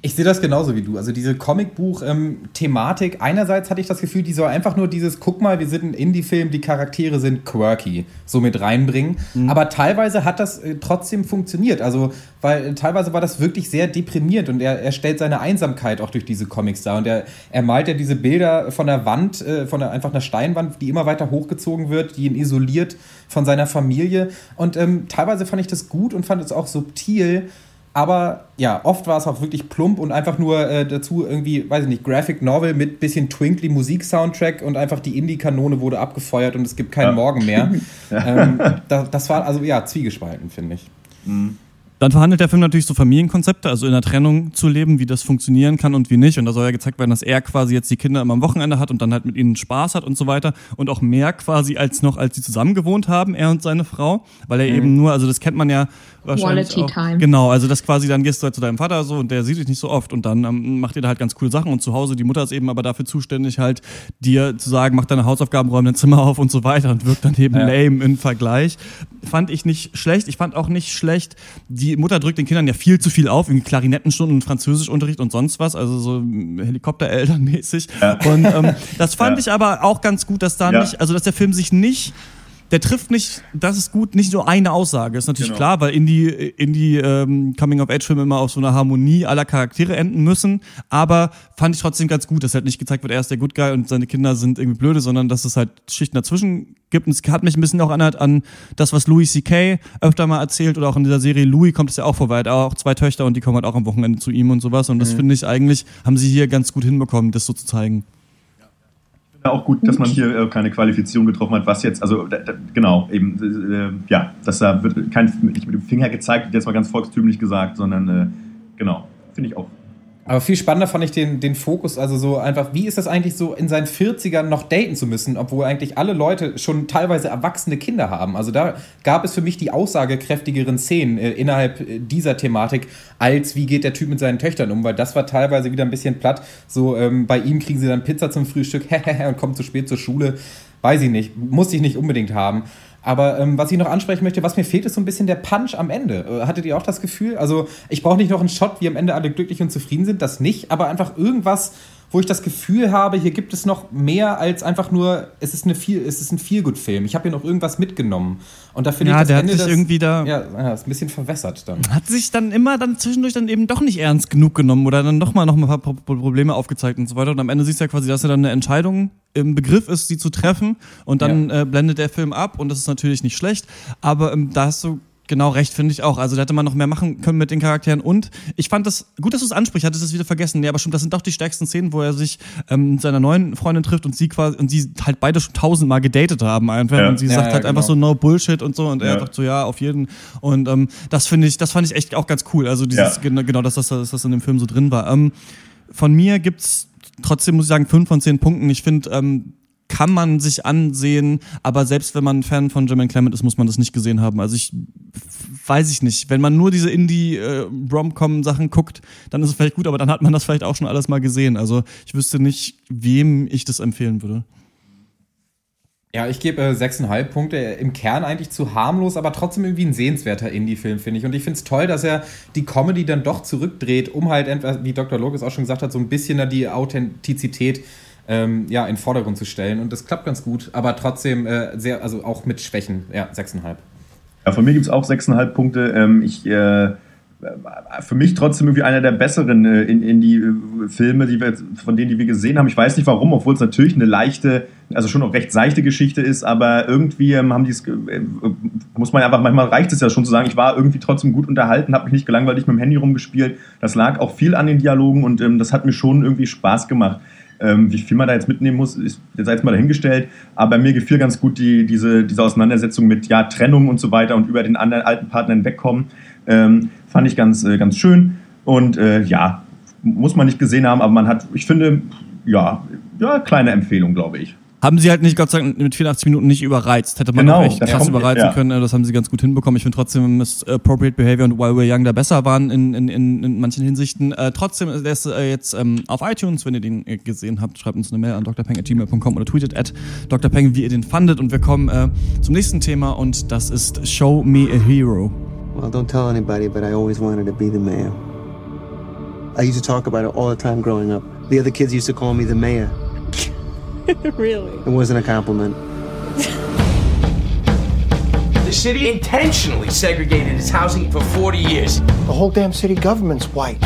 Ich sehe das genauso wie du. Also diese Comicbuch-Thematik, einerseits hatte ich das Gefühl, die soll einfach nur dieses, guck mal, wir sind ein Indie-Film, die Charaktere sind quirky, so mit reinbringen. Mhm. Aber teilweise hat das äh, trotzdem funktioniert. Also, weil äh, teilweise war das wirklich sehr deprimiert und er, er stellt seine Einsamkeit auch durch diese Comics dar. Und er, er malt ja diese Bilder von der Wand, äh, von der, einfach einer Steinwand, die immer weiter hochgezogen wird, die ihn isoliert von seiner Familie. Und ähm, teilweise fand ich das gut und fand es auch subtil aber ja, oft war es auch wirklich plump und einfach nur äh, dazu irgendwie, weiß ich nicht, Graphic Novel mit bisschen twinkly Musik-Soundtrack und einfach die Indie-Kanone wurde abgefeuert und es gibt keinen ja. Morgen mehr. ähm, da, das war also ja zwiegespalten, finde ich. Mhm. Dann verhandelt der Film natürlich so Familienkonzepte, also in der Trennung zu leben, wie das funktionieren kann und wie nicht. Und da soll ja gezeigt werden, dass er quasi jetzt die Kinder immer am Wochenende hat und dann halt mit ihnen Spaß hat und so weiter. Und auch mehr quasi als noch, als sie zusammen gewohnt haben, er und seine Frau. Weil er mhm. eben nur, also das kennt man ja wahrscheinlich Quality auch. Time. Genau, also das quasi, dann gehst du halt zu deinem Vater so und der sieht dich nicht so oft und dann ähm, macht ihr da halt ganz coole Sachen und zu Hause, die Mutter ist eben aber dafür zuständig, halt dir zu sagen, mach deine Hausaufgaben, räum dein Zimmer auf und so weiter und wirkt dann eben ja. lame im Vergleich. Fand ich nicht schlecht. Ich fand auch nicht schlecht, die Mutter drückt den Kindern ja viel zu viel auf, irgendwie Klarinettenstunden und Französischunterricht und sonst was, also so Helikopterelternmäßig. Ja. Und ähm, das fand ja. ich aber auch ganz gut, dass da nicht, also dass der Film sich nicht der trifft nicht, das ist gut, nicht nur eine Aussage. Ist natürlich Genau. klar, weil Indie, Indie ähm, Coming-of-Age-Filme immer auf so einer Harmonie aller Charaktere enden müssen. Aber fand ich trotzdem ganz gut, dass halt nicht gezeigt wird, er ist der Good Guy und seine Kinder sind irgendwie blöde, sondern dass es halt Schichten dazwischen gibt. Und es hat mich ein bisschen auch erinnert an das, was Louis C.K. öfter mal erzählt oder auch in dieser Serie Louis kommt es ja auch vor, weil er hat auch zwei Töchter und die kommen halt auch am Wochenende zu ihm und sowas. Und das finde ich eigentlich, haben sie hier ganz gut hinbekommen, das so zu zeigen. Ja, auch gut, dass man hier äh, keine Qualifizierung getroffen hat, was jetzt, also da, da, genau, eben, äh, ja, dass da wird kein, nicht mit dem Finger gezeigt, wird jetzt mal ganz volkstümlich gesagt, sondern äh, genau, finde ich auch. Aber viel spannender fand ich den, den Fokus, also so einfach, wie ist das eigentlich so, in seinen 40ern noch daten zu müssen, obwohl eigentlich alle Leute schon teilweise erwachsene Kinder haben. Also da gab es für mich die aussagekräftigeren Szenen äh, innerhalb äh, dieser Thematik, als wie geht der Typ mit seinen Töchtern um, weil das war teilweise wieder ein bisschen platt. So, ähm, bei ihm kriegen sie dann Pizza zum Frühstück und kommen zu spät zur Schule. Weiß ich nicht, muss ich nicht unbedingt haben. Aber ähm, was ich noch ansprechen möchte, was mir fehlt, ist so ein bisschen der Punch am Ende. Äh, hattet ihr auch das Gefühl? Also, ich brauche nicht noch einen Shot, wie am Ende alle glücklich und zufrieden sind, das nicht, aber einfach irgendwas, wo ich das Gefühl habe, hier gibt es noch mehr als einfach nur, es ist, eine viel, es ist ein Feelgood-Film. Ich habe hier noch irgendwas mitgenommen. Und da finde Ja, ich das der hat Ende sich das, irgendwie da- Ja, ja, ist ein bisschen verwässert dann. Hat sich dann immer dann zwischendurch dann eben doch nicht ernst genug genommen oder dann nochmal noch mal ein paar Pro- Probleme aufgezeigt und so weiter. Und am Ende siehst du ja quasi, dass er dann eine Entscheidung im Begriff ist, sie zu treffen. Und dann äh, blendet der Film ab und das ist natürlich nicht schlecht. Aber ähm, da hast du genau recht, finde ich auch. Also da hätte man noch mehr machen können mit den Charakteren. Und ich fand das, gut, dass du es ansprichst, hatte das wieder vergessen. Nee, aber stimmt, das sind doch die stärksten Szenen, wo er sich ähm, mit seiner neuen Freundin trifft und sie quasi, und sie halt beide schon tausendmal gedatet haben einfach. Ja. Und sie Ja, sagt ja, halt einfach genau. so no Bullshit und so und er Ja. sagt so, ja, auf jeden. Und ähm, das finde ich, das fand ich echt auch ganz cool. Also dieses, Ja. genau, genau dass, das, dass das in dem Film so drin war. Ähm, von mir gibt's trotzdem, muss ich sagen, fünf von zehn Punkten. Ich finde, ähm, kann man sich ansehen, aber selbst wenn man Fan von Jermaine Clement ist, muss man das nicht gesehen haben. Also ich weiß ich nicht. Wenn man nur diese Indie-Rom-Com-Sachen guckt, dann ist es vielleicht gut, aber dann hat man das vielleicht auch schon alles mal gesehen. Also ich wüsste nicht, wem ich das empfehlen würde. Ja, ich gebe äh, 6,5 Punkte. Im Kern eigentlich zu harmlos, aber trotzdem irgendwie ein sehenswerter Indie-Film, finde ich. Und ich finde es toll, dass er die Comedy dann doch zurückdreht, um halt, wie Dr. Locus auch schon gesagt hat, so ein bisschen da die Authentizität ähm, ja, in den Vordergrund zu stellen. Und das klappt ganz gut, aber trotzdem äh, sehr, also auch mit Schwächen. Ja, 6,5. Ja, von mir gibt es auch 6,5 Punkte. Ähm, ich, äh, für mich trotzdem irgendwie einer der besseren äh, in, in die äh, Filme, die wir, von denen die wir gesehen haben. Ich weiß nicht warum, obwohl es natürlich eine leichte, also schon auch recht seichte Geschichte ist, aber irgendwie ähm, haben die es, äh, muss man einfach, manchmal reicht es ja schon zu sagen, ich war irgendwie trotzdem gut unterhalten, habe mich nicht gelangweilt, nicht mit dem Handy rumgespielt. Das lag auch viel an den Dialogen und ähm, das hat mir schon irgendwie Spaß gemacht. Ähm, wie viel man da jetzt mitnehmen muss, ist jetzt jetzt mal dahingestellt. Aber mir gefiel ganz gut die, diese, diese Auseinandersetzung mit ja, Trennung und so weiter und über den anderen alten Partner hinwegkommen. Ähm, fand ich ganz, äh, ganz schön. Und äh, ja, muss man nicht gesehen haben, aber man hat, ich finde, ja, ja kleine Empfehlung, glaube ich. Haben sie halt nicht, Gott sei Dank, mit 84 Minuten nicht überreizt. Hätte man Genau, auch echt krass kommt- überreizen ja. können. äh, Das haben sie ganz gut hinbekommen. Ich finde trotzdem, dass Appropriate Behavior und While We're Young da besser waren in, in, in, in manchen Hinsichten. Äh, trotzdem ist er äh, jetzt ähm, auf iTunes, wenn ihr den äh, gesehen habt, schreibt uns eine Mail an drpeng.gmail.com oder tweetet at drpeng, wie ihr den fandet. Und wir kommen äh, zum nächsten Thema und das ist Show Me a Hero. Well, don't tell anybody, but I always wanted to be the mayor. I used to talk about it all the time growing up. The other kids used to call me the mayor. really? It wasn't a compliment. The city intentionally segregated its housing for 40 years. The whole damn city government's white.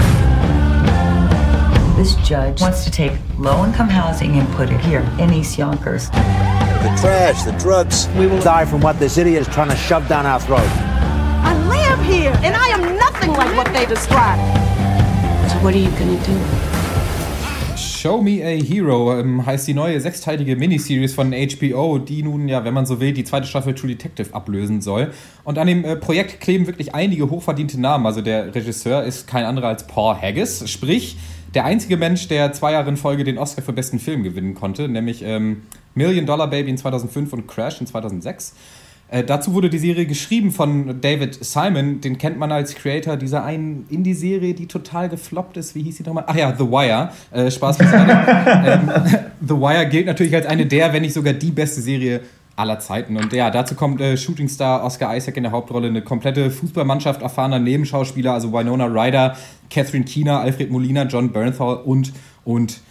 This judge wants to take low income housing and put it here in East Yonkers. The trash, the drugs. We will die from what this idiot is trying to shove down our throat. I live here, and I am nothing like what they describe. So what are you gonna do? Show Me a Hero ähm, heißt die neue sechsteilige Miniseries von HBO, die nun, ja, wenn man so will, die zweite Staffel True Detective ablösen soll. Und an dem äh, Projekt kleben wirklich einige hochverdiente Namen. Also der Regisseur ist kein anderer als Paul Haggis, sprich der einzige Mensch, der zwei Jahre in Folge den Oscar für besten Film gewinnen konnte, nämlich ähm, Million Dollar Baby in 2005 und Crash in 2006. Äh, dazu wurde die Serie geschrieben von David Simon. Den kennt man als Creator dieser einen Indie-Serie, die total gefloppt ist. Wie hieß die nochmal? Ach ja, The Wire. Äh, Spaß beiseite. ähm, The Wire gilt natürlich als eine der, wenn nicht sogar die beste Serie aller Zeiten. Und ja, dazu kommt äh, Shootingstar Oscar Isaac in der Hauptrolle, eine komplette Fußballmannschaft erfahrener Nebenschauspieler, also Winona Ryder, Catherine Keener, Alfred Molina, John Bernthal und, und,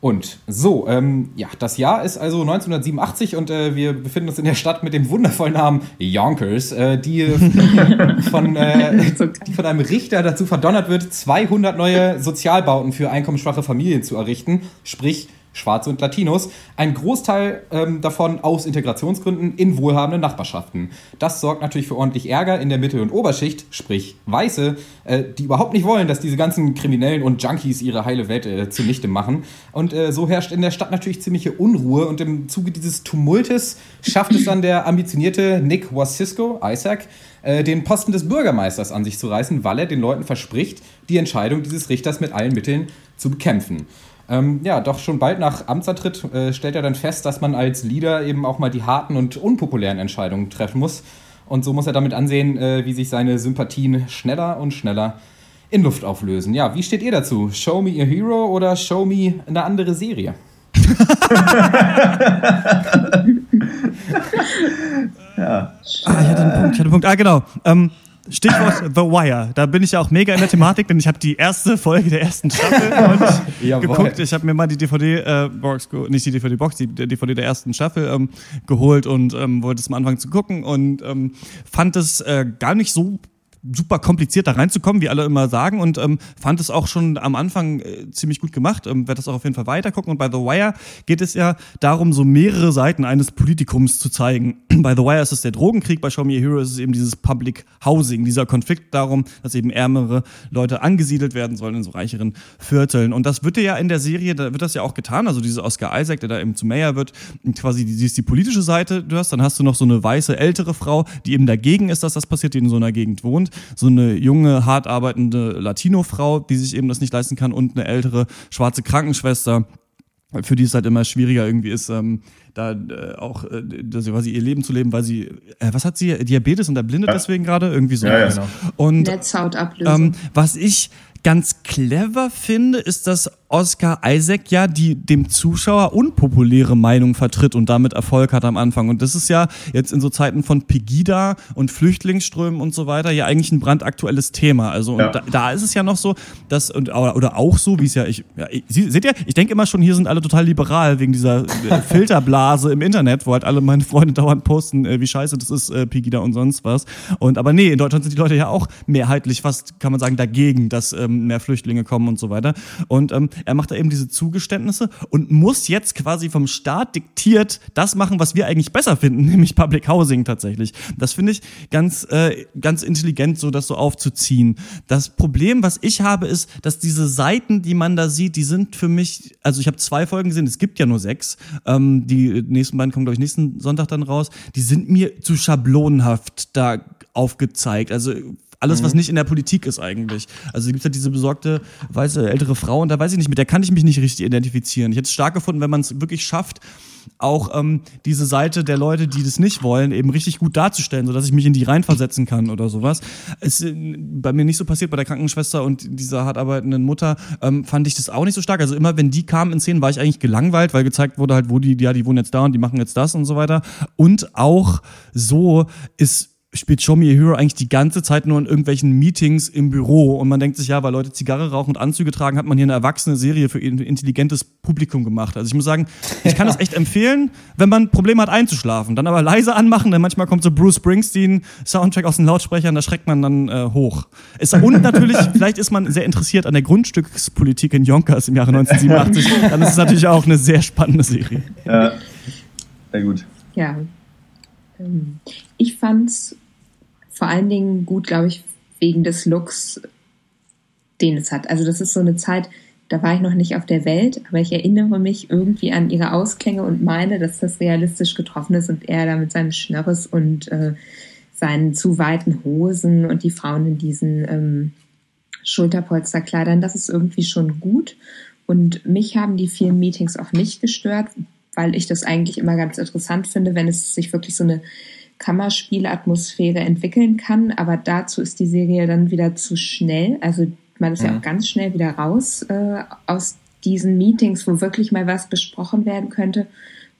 Und so, ähm, ja, das Jahr ist also 1987 und äh, wir befinden uns in der Stadt mit dem wundervollen Namen Yonkers, äh, die, von, äh, die von einem Richter dazu verdonnert wird, 200 neue Sozialbauten für einkommensschwache Familien zu errichten, sprich Schwarze und Latinos, ein Großteil ähm, davon aus Integrationsgründen in wohlhabenden Nachbarschaften. Das sorgt natürlich für ordentlich Ärger in der Mittel- und Oberschicht, sprich Weiße, äh, die überhaupt nicht wollen, dass diese ganzen Kriminellen und Junkies ihre heile Welt äh, zunichte machen. Und äh, so herrscht in der Stadt natürlich ziemliche Unruhe und im Zuge dieses Tumultes schafft es dann der ambitionierte Nick Wasisco, Isaac, äh, den Posten des Bürgermeisters an sich zu reißen, weil er den Leuten verspricht, die Entscheidung dieses Richters mit allen Mitteln zu bekämpfen. Ähm, ja, doch schon bald nach Amtsantritt äh, stellt er dann fest, dass man als Leader eben auch mal die harten und unpopulären Entscheidungen treffen muss. Und so muss er damit ansehen, äh, wie sich seine Sympathien schneller und schneller in Luft auflösen. Ja, wie steht ihr dazu? Show me a hero oder show me eine andere Serie? ja. Ah, ich hatte einen Punkt, ich hatte einen Punkt. Ah, genau. Ähm, Stichwort The Wire. Da bin ich ja auch mega in der Thematik, denn ich habe die erste Folge der ersten Staffel geguckt. Ich habe mir mal die DVD-Box, äh, nicht die DVD-Box, die DVD der ersten Staffel ähm, geholt und ähm, wollte es mal anfangen zu gucken und ähm, fand es äh, gar nicht so super kompliziert da reinzukommen, wie alle immer sagen und ähm, fand es auch schon am Anfang äh, ziemlich gut gemacht. Ähm, Werde das auch auf jeden Fall weiter gucken. Und bei The Wire geht es ja darum, so mehrere Seiten eines Politikums zu zeigen. bei The Wire ist es der Drogenkrieg, bei Show Me a Hero ist es eben dieses Public Housing, dieser Konflikt darum, dass eben ärmere Leute angesiedelt werden sollen in so reicheren Vierteln. Und das wird ja in der Serie, da wird das ja auch getan. Also diese Oscar Isaac, der da eben zu Mayor wird, quasi die, die ist die politische Seite, du hast, dann hast du noch so eine weiße ältere Frau, die eben dagegen ist, dass das passiert, die in so einer Gegend wohnt so eine junge, hart arbeitende Latino-Frau, die sich eben das nicht leisten kann und eine ältere schwarze Krankenschwester, für die es halt immer schwieriger irgendwie ist, ähm, da äh, auch äh, quasi ihr Leben zu leben, weil sie, äh, was hat sie, Diabetes und erblindet ja. deswegen gerade? Irgendwie so. Ja, ja, genau. Und ähm, was ich ganz clever finde, ist, dass Oscar Isaac ja die dem Zuschauer unpopuläre Meinung vertritt und damit Erfolg hat am Anfang. Und das ist ja jetzt in so Zeiten von Pegida und Flüchtlingsströmen und so weiter ja eigentlich ein brandaktuelles Thema. Also ja. da, da, ist es ja noch so, dass und oder, auch so, wie es ja ich, ja, Sie, seht ihr, ich denke immer schon, hier sind alle total liberal wegen dieser äh, Filterblase im Internet, wo halt alle meine Freunde dauernd posten, äh, wie scheiße das ist, äh, Pegida und sonst was. Und aber nee, in Deutschland sind die Leute ja auch mehrheitlich fast, kann man sagen, dagegen, dass ähm, mehr Flüchtlinge kommen und so weiter. Und ähm, er macht da eben diese Zugeständnisse und muss jetzt quasi vom Staat diktiert das machen, was wir eigentlich besser finden, nämlich Public Housing tatsächlich. Das finde ich ganz, äh, ganz intelligent, so das so aufzuziehen. Das Problem, was ich habe, ist, dass diese Seiten, die man da sieht, die sind für mich, also ich habe zwei Folgen gesehen, es gibt ja nur sechs. Ähm, die nächsten beiden kommen, glaube ich, nächsten Sonntag dann raus. Die sind mir zu schablonenhaft da aufgezeigt. Also alles, was mhm. nicht in der Politik ist eigentlich. Also gibt es ja diese besorgte, weiße, ältere Frau und da weiß ich nicht, mit der kann ich mich nicht richtig identifizieren. Ich hätte es stark gefunden, wenn man es wirklich schafft, auch ähm, diese Seite der Leute, die das nicht wollen, eben richtig gut darzustellen, sodass ich mich in die reinversetzen kann oder sowas. Ist äh, bei mir nicht so passiert, bei der Krankenschwester und dieser hart arbeitenden Mutter ähm, fand ich das auch nicht so stark. Also immer, wenn die kamen in Szenen, war ich eigentlich gelangweilt, weil gezeigt wurde halt, wo die, ja, die wohnen jetzt da und die machen jetzt das und so weiter. Und auch so ist spielt Show Me a Hero eigentlich die ganze Zeit nur in irgendwelchen Meetings im Büro und man denkt sich, ja, weil Leute Zigarre rauchen und Anzüge tragen, hat man hier eine erwachsene Serie für ein intelligentes Publikum gemacht. Also ich muss sagen, ich kann das echt empfehlen, wenn man Probleme hat einzuschlafen. Dann aber leise anmachen, denn manchmal kommt so Bruce Springsteen Soundtrack aus den Lautsprechern, da schreckt man dann äh, hoch. Ist, und natürlich, vielleicht ist man sehr interessiert an der Grundstückspolitik in Yonkers im Jahre 1987, dann ist es natürlich auch eine sehr spannende Serie. Ja, sehr gut. Ja. Ähm, ich fand's vor allen Dingen gut, glaube ich, wegen des Looks, den es hat. Also das ist so eine Zeit, da war ich noch nicht auf der Welt, aber ich erinnere mich irgendwie an ihre Ausklänge und meine, dass das realistisch getroffen ist und er da mit seinem Schnörres und äh, seinen zu weiten Hosen und die Frauen in diesen ähm, Schulterpolsterkleidern, das ist irgendwie schon gut. Und mich haben die vielen Meetings auch nicht gestört, weil ich das eigentlich immer ganz interessant finde, wenn es sich wirklich so eine Kammerspielatmosphäre entwickeln kann. Aber dazu ist die Serie dann wieder zu schnell. Also man ist ja, ja auch ganz schnell wieder raus äh, aus diesen Meetings, wo wirklich mal was besprochen werden könnte.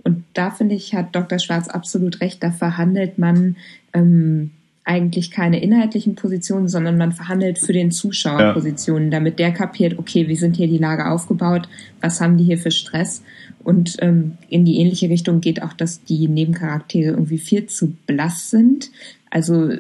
Und da finde ich, hat Dr. Schwarz absolut recht. Da verhandelt man ähm, eigentlich keine inhaltlichen Positionen, sondern man verhandelt für den Zuschauer. Positionen, damit der kapiert, okay, wie sind hier die Lager aufgebaut, was haben die hier für Stress und ähm, in die ähnliche Richtung geht auch, dass die Nebencharaktere irgendwie viel zu blass sind. Also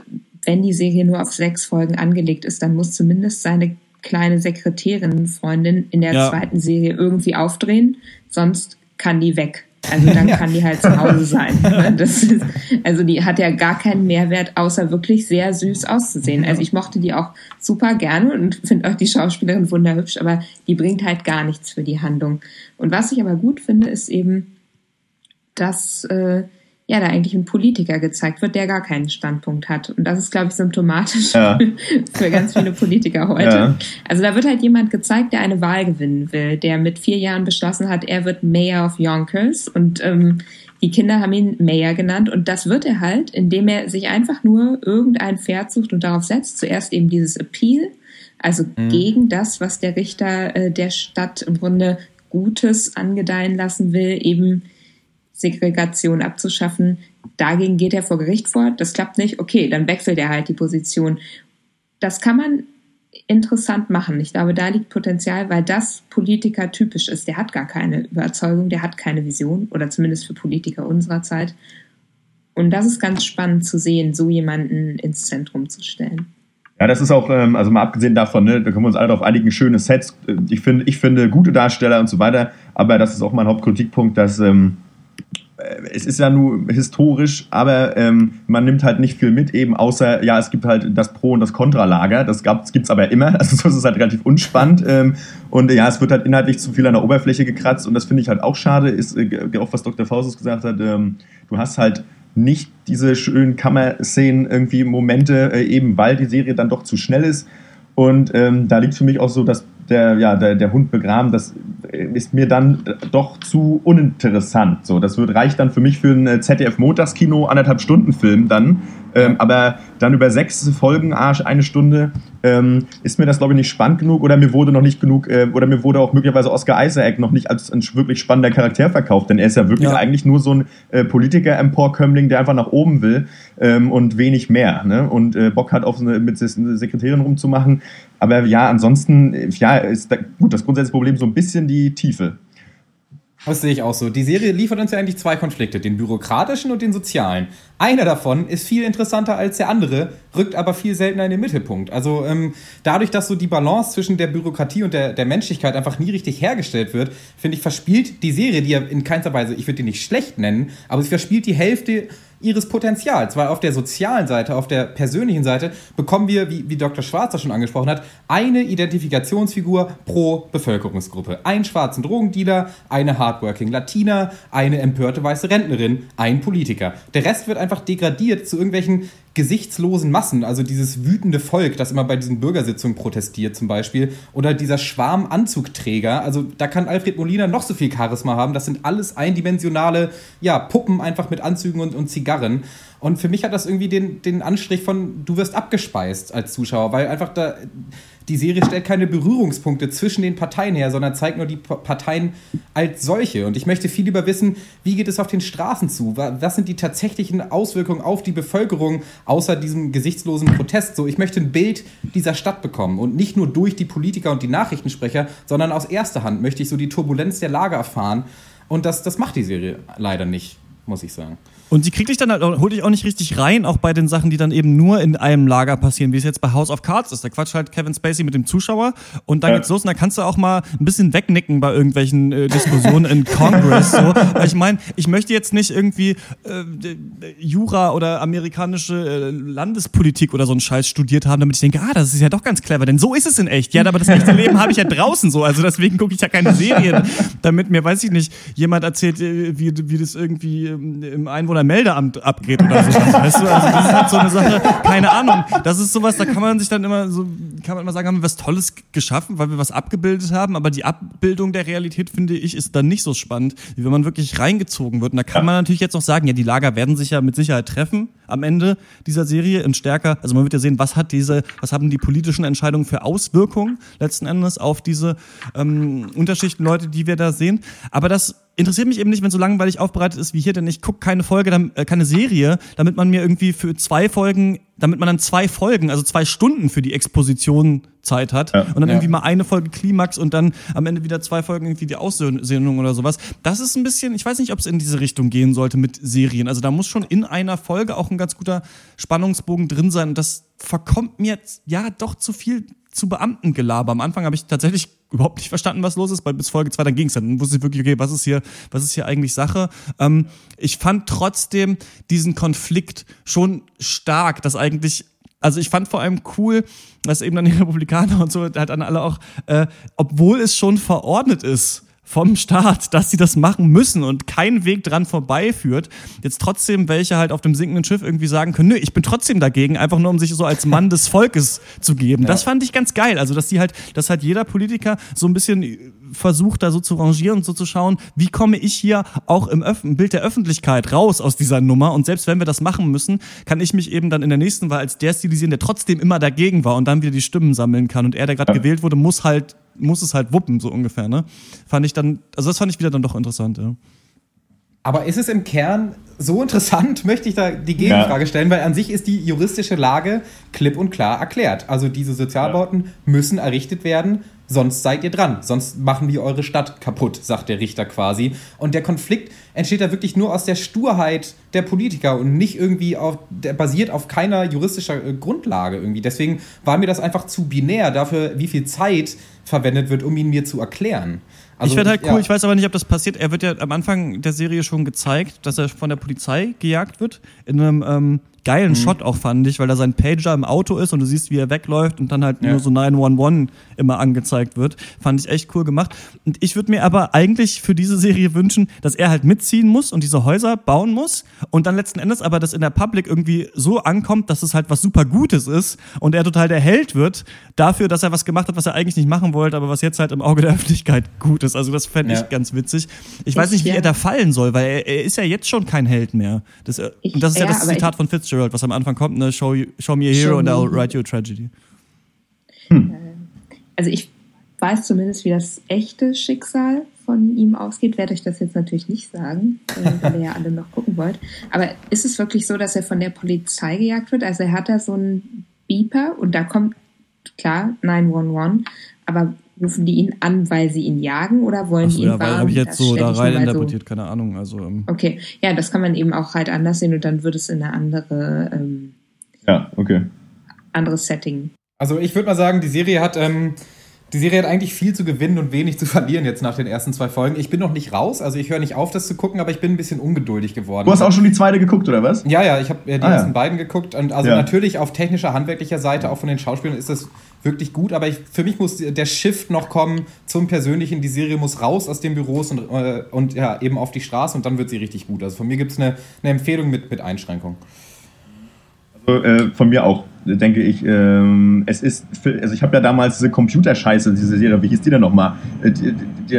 wenn die Serie nur auf sechs Folgen angelegt ist, dann muss zumindest seine kleine Sekretärin, Freundin in der Ja. zweiten Serie irgendwie aufdrehen, sonst kann die weg. Also dann kann die halt zu Hause sein. Das ist, also die hat ja gar keinen Mehrwert, außer wirklich sehr süß auszusehen. Also ich mochte die auch super gerne und finde auch die Schauspielerin wunderhübsch, aber die bringt halt gar nichts für die Handlung. Und was ich aber gut finde, ist eben, dass äh, ja da eigentlich ein Politiker gezeigt wird, der gar keinen Standpunkt hat. Und das ist, glaube ich, symptomatisch Ja. für ganz viele Politiker heute. Ja. Also da wird halt jemand gezeigt, der eine Wahl gewinnen will, der mit vier Jahren beschlossen hat, er wird Mayor of Yonkers und ähm, die Kinder haben ihn Mayor genannt und das wird er halt, indem er sich einfach nur irgendein Pferd sucht und darauf setzt. Zuerst eben dieses Appeal, also gegen das, was der Richter äh, der Stadt im Grunde Gutes angedeihen lassen will, eben Segregation abzuschaffen. Dagegen geht er vor Gericht vor. Das klappt nicht. Okay, dann wechselt er halt die Position. Das kann man interessant machen. Ich glaube, da liegt Potenzial, weil das Politiker typisch ist. Der hat gar keine Überzeugung, der hat keine Vision oder zumindest für Politiker unserer Zeit. Und das ist ganz spannend zu sehen, so jemanden ins Zentrum zu stellen. Ja, das ist auch, ähm, also mal abgesehen davon, ne, da können wir uns alle darauf einigen, schöne Sets. äh, Ich finde, ich finde gute Darsteller und so weiter, aber das ist auch mein Hauptkritikpunkt, dass ähm, äh, es ist ja nur historisch, aber ähm, man nimmt halt nicht viel mit, eben außer, ja, es gibt halt das Pro- und das Kontralager, das gibt es aber immer, also so ist es halt relativ unspannend ähm, und ja, es wird halt inhaltlich zu viel an der Oberfläche gekratzt und das finde ich halt auch schade, ist äh, auch was Dr. Faustus gesagt hat, ähm, du hast halt nicht diese schönen Kammerszenen, irgendwie Momente, äh, eben weil die Serie dann doch zu schnell ist. Und ähm, da liegt für mich auch so, dass der, ja, der, der Hund begraben, das ist mir dann doch zu uninteressant. So, das wird, reicht dann für mich für ein äh, ZDF-Montagskino, anderthalb Stunden Film dann. Ähm, aber dann über sechs Folgen, Arsch, eine Stunde, ähm, ist mir das, glaube ich, nicht spannend genug oder mir wurde noch nicht genug, äh, oder mir wurde auch möglicherweise Oscar Isaac noch nicht als ein wirklich spannender Charakter verkauft, denn er ist ja wirklich Ja. eigentlich nur so ein äh, Politiker-Emporkömmling, der einfach nach oben will ähm, und wenig mehr. Ne? Und äh, Bock hat, auf eine, mit Se- Sekretärin rumzumachen. Aber ja, ansonsten, ja, ist da, gut, das grundsätzliche Problem so ein bisschen die Tiefe. Das sehe ich auch so. Die Serie liefert uns ja eigentlich zwei Konflikte, den bürokratischen und den sozialen. Einer davon ist viel interessanter als der andere, rückt aber viel seltener in den Mittelpunkt. Also ähm, dadurch, dass so die Balance zwischen der Bürokratie und der, der Menschlichkeit einfach nie richtig hergestellt wird, finde ich, verspielt die Serie, die ja in keinster Weise, ich würde die nicht schlecht nennen, aber sie verspielt die Hälfte ihres Potenzials, weil auf der sozialen Seite, auf der persönlichen Seite bekommen wir, wie, wie Dr. Schwarzer schon angesprochen hat, eine Identifikationsfigur pro Bevölkerungsgruppe. Einen schwarzen Drogendealer, eine hardworking Latina, eine empörte weiße Rentnerin, ein Politiker. Der Rest wird einfach degradiert zu irgendwelchen gesichtslosen Massen, also dieses wütende Volk, das immer bei diesen Bürgersitzungen protestiert zum Beispiel, oder dieser Schwarm Anzugträger, also da kann Alfred Molina noch so viel Charisma haben, das sind alles eindimensionale, ja, Puppen einfach mit Anzügen und, und Zigarren. Und für mich hat das irgendwie den, den Anstrich von, du wirst abgespeist als Zuschauer, weil einfach da, die Serie stellt keine Berührungspunkte zwischen den Parteien her, sondern zeigt nur die Pa- Parteien als solche. Und ich möchte viel lieber wissen, wie geht es auf den Straßen zu? Wa- Was sind die tatsächlichen Auswirkungen auf die Bevölkerung, außer diesem gesichtslosen Protest? So, ich möchte ein Bild dieser Stadt bekommen und nicht nur durch die Politiker und die Nachrichtensprecher, sondern aus erster Hand möchte ich so die Turbulenz der Lage erfahren. Und das, das macht die Serie leider nicht, muss ich sagen. Und sie kriegt dich dann halt, holt dich auch nicht richtig rein, auch bei den Sachen, die dann eben nur in einem Lager passieren, wie es jetzt bei House of Cards ist. Da quatscht halt Kevin Spacey mit dem Zuschauer und dann Ja. geht's los und da kannst du auch mal ein bisschen wegnicken bei irgendwelchen äh, Diskussionen in Congress. So. Weil ich meine, ich möchte jetzt nicht irgendwie äh, Jura oder amerikanische äh, Landespolitik oder so einen Scheiß studiert haben, damit ich denke, ah, das ist ja doch ganz clever, denn so ist es in echt. Ja, aber das echte Leben habe ich ja draußen so, also deswegen gucke ich ja keine Serien, damit mir, weiß ich nicht, jemand erzählt, äh, wie, wie das irgendwie ähm, im Einwohnermeldeamt abgeht oder so. Weißt du, also das ist halt so eine Sache, keine Ahnung. Das ist sowas, da kann man sich dann immer so, kann man immer sagen, haben wir was Tolles geschaffen, weil wir was abgebildet haben, aber die Abbildung der Realität, finde ich, ist dann nicht so spannend, wie wenn man wirklich reingezogen wird. Und da kann man natürlich jetzt auch sagen, ja, die Lager werden sich ja mit Sicherheit treffen am Ende dieser Serie in stärker, also man wird ja sehen, was hat diese, was haben die politischen Entscheidungen für Auswirkungen letzten Endes auf diese ähm, Unterschichten Leute, die wir da sehen. Aber das interessiert mich eben nicht, wenn so langweilig aufbereitet ist wie hier, denn ich gucke keine Folge, äh, keine Serie, damit man mir irgendwie für zwei Folgen damit man dann zwei Folgen, also zwei Stunden für die Exposition Zeit hat Ja. und dann Ja. irgendwie mal eine Folge Klimax und dann am Ende wieder zwei Folgen irgendwie die Aussendung oder sowas. Das ist ein bisschen, ich weiß nicht, ob es in diese Richtung gehen sollte mit Serien. Also da muss schon in einer Folge auch ein ganz guter Spannungsbogen drin sein und das verkommt mir jetzt ja doch zu viel zu Beamtengelaber. Am Anfang habe ich tatsächlich überhaupt nicht verstanden, was los ist, weil bis Folge 2 dann ging es dann. Dann wusste ich wirklich, okay, was ist hier, was ist hier eigentlich Sache? Ähm, ich fand trotzdem diesen Konflikt schon stark, dass eigentlich also ich fand vor allem cool, dass eben dann die Republikaner und so halt dann alle auch, äh, obwohl es schon verordnet ist vom Staat, dass sie das machen müssen und kein Weg dran vorbeiführt, jetzt trotzdem welche halt auf dem sinkenden Schiff irgendwie sagen können, nö, ich bin trotzdem dagegen, einfach nur um sich so als Mann des Volkes zu geben. Das fand ich ganz geil. Also, dass die halt, dass halt jeder Politiker so ein bisschen versucht, da so zu rangieren und so zu schauen, wie komme ich hier auch im, Öff im Bild der Öffentlichkeit raus aus dieser Nummer und selbst wenn wir das machen müssen, kann ich mich eben dann in der nächsten Wahl als der stilisieren, der trotzdem immer dagegen war und dann wieder die Stimmen sammeln kann und er, der gerade gewählt wurde, muss halt muss es halt wuppen, so ungefähr, ne? Fand ich dann, also das fand ich wieder dann doch interessant, ja. Aber ist es im Kern so interessant, möchte ich da die Gegenfrage Ja. stellen, weil an sich ist die juristische Lage klipp und klar erklärt. Also diese Sozialbauten müssen errichtet werden, sonst seid ihr dran, sonst machen wir eure Stadt kaputt, sagt der Richter quasi. Und der Konflikt entsteht da wirklich nur aus der Sturheit der Politiker und nicht irgendwie auf, der basiert auf keiner juristischer äh, Grundlage irgendwie. Deswegen war mir das einfach zu binär dafür, wie viel Zeit verwendet wird, um ihn mir zu erklären. Also, ich werde halt cool, ja. ich weiß aber nicht, ob das passiert. Er wird ja am Anfang der Serie schon gezeigt, dass er von der Polizei gejagt wird. In einem ähm, geilen Shot auch, fand ich, weil da sein Pager im Auto ist und du siehst, wie er wegläuft und dann halt Ja. nur so 911 immer angezeigt wird. Fand ich echt cool gemacht. Und ich würde mir aber eigentlich für diese Serie wünschen, dass er halt mitziehen muss und diese Häuser bauen muss und dann letzten Endes aber das in der Public irgendwie so ankommt, dass es halt was super Gutes ist und er total der Held wird dafür, dass er was gemacht hat, was er eigentlich nicht machen wollte, aber was jetzt halt im Auge der Öffentlichkeit gut ist. Also das fände Ja. ich ganz witzig. Ich weiß nicht, wie ja. er da fallen soll, weil er, er ist ja jetzt schon kein Held mehr. Das, Ich- und das ist ja, ja, das Zitat ich- von Fitzgerald, was am Anfang kommt, ne? Show, you, show me a hero Show and me I'll write you a tragedy. Also ich weiß zumindest, wie das echte Schicksal von ihm ausgeht, werde ich das jetzt natürlich nicht sagen, äh, weil ihr ja alle noch gucken wollt. Aber ist es wirklich so, dass er von der Polizei gejagt wird? Also er hat da so einen Beeper und da kommt, klar, 911, aber rufen die ihn an, weil sie ihn jagen oder wollen Achso, die ihn ja, warnen? habe ich jetzt so da rein mal so- interpretiert, keine Ahnung. Also ähm, Okay, ja, das kann man eben auch halt anders sehen und dann wird es in eine andere, ähm, Ja, okay. anderes Setting. Also ich würde mal sagen, die Serie hat ähm, die Serie hat eigentlich viel zu gewinnen und wenig zu verlieren jetzt nach den ersten zwei Folgen. Ich bin noch nicht raus, also ich höre nicht auf, das zu gucken, aber ich bin ein bisschen ungeduldig geworden. Du hast auch schon die zweite geguckt, oder was? Ja, ja, ich habe äh, die Ah, ja. ersten beiden geguckt und also Ja. natürlich auf technischer, handwerklicher Seite, auch von den Schauspielern ist das wirklich gut, aber ich, für mich muss der Shift noch kommen zum Persönlichen. Die Serie muss raus aus den Büros und, äh, und ja, eben auf die Straße und dann wird sie richtig gut. Also von mir gibt es eine, eine Empfehlung mit, mit Einschränkung. Also, äh, von mir auch, denke ich. Ähm, es ist, also ich habe ja damals diese Computerscheiße, diese Serie, wie hieß die denn nochmal? Äh,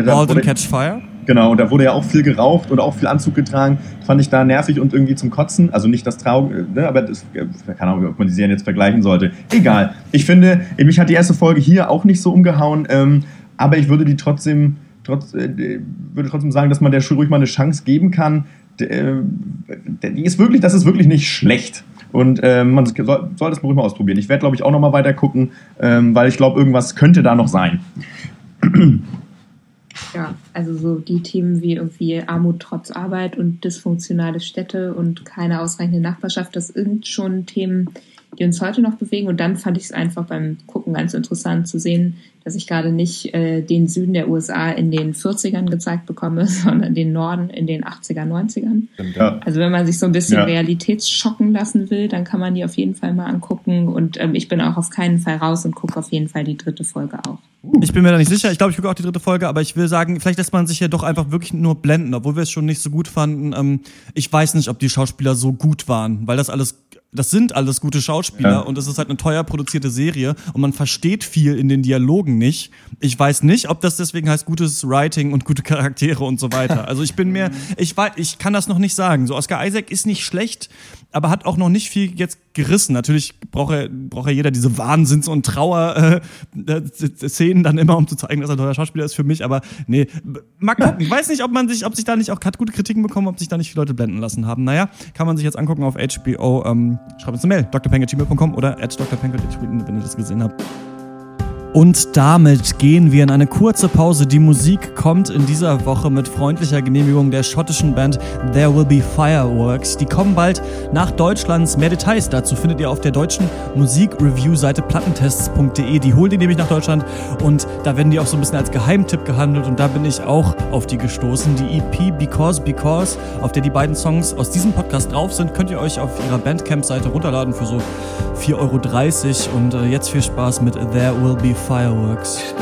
Halt and Catch Fire. Genau, und da wurde ja auch viel geraucht und auch viel Anzug getragen. Fand ich da nervig und irgendwie zum Kotzen. Also nicht das Trau, äh, ne, aber das, äh, keine Ahnung, ob man die Serien jetzt vergleichen sollte. Egal. Ich finde, äh, mich hat die erste Folge hier auch nicht so umgehauen, ähm, aber ich würde die trotzdem, trotz, äh, würde trotzdem sagen, dass man der schon ruhig mal eine Chance geben kann. Äh, Die ist wirklich, das ist wirklich nicht schlecht. Und ähm, man soll, soll das ruhig mal ausprobieren. Ich werde, glaube ich, auch noch mal weiter gucken, ähm, weil ich glaube, irgendwas könnte da noch sein. Ja, also so die Themen wie irgendwie Armut trotz Arbeit und dysfunktionale Städte und keine ausreichende Nachbarschaft, das sind schon Themen, die uns heute noch bewegen. Und dann fand ich es einfach beim Gucken ganz interessant zu sehen, dass ich gerade nicht äh, den Süden der USA in den 40ern gezeigt bekomme, sondern den Norden in den 80er, 90ern. Ja. Also wenn man sich so ein bisschen Ja. realitätsschocken lassen will, dann kann man die auf jeden Fall mal angucken. Und ähm, ich bin auch auf keinen Fall raus und gucke auf jeden Fall die dritte Folge auch. Ich bin mir da nicht sicher. Ich glaube, ich gucke auch die dritte Folge, aber ich will sagen, vielleicht lässt man sich ja doch einfach wirklich nur blenden, obwohl wir es schon nicht so gut fanden. Ähm, ich weiß nicht, ob die Schauspieler so gut waren, weil das alles, das sind alles gute Schauspieler Ja. und es ist halt eine teuer produzierte Serie und man versteht viel in den Dialogen nicht. Ich weiß nicht, ob das deswegen heißt gutes Writing und gute Charaktere und so weiter. Also ich bin mir, ich weiß, ich kann das noch nicht sagen. So Oscar Isaac ist nicht schlecht, aber hat auch noch nicht viel jetzt gerissen. Natürlich braucht ja, braucht ja jeder diese Wahnsinns- und Trauer-Szenen äh, dann immer, um zu zeigen, dass er ein toller Schauspieler ist für mich. Aber nee, mal gucken. Ich weiß nicht, ob man sich, ob sich da nicht auch hat gute Kritiken bekommen, ob sich da nicht viele Leute blenden lassen haben. Naja, kann man sich jetzt angucken auf HBO. Ähm, schreibt uns eine Mail, drpenke.gmail.com oder at drpenke, wenn ihr das gesehen habt. Und damit gehen wir in eine kurze Pause. Die Musik kommt in dieser Woche mit freundlicher Genehmigung der schottischen Band There Will Be Fireworks. Die kommen bald nach Deutschlands. Mehr Details dazu findet ihr auf der deutschen Musikreview-Seite plattentests.de. Die holen die nämlich nach Deutschland und da werden die auch so ein bisschen als Geheimtipp gehandelt und da bin ich auch auf die gestoßen. Die EP Because Because, auf der die beiden Songs aus diesem Podcast drauf sind, könnt ihr euch auf ihrer Bandcamp-Seite runterladen für so 4,30 Euro. Und äh, jetzt viel Spaß mit There Will Be fireworks.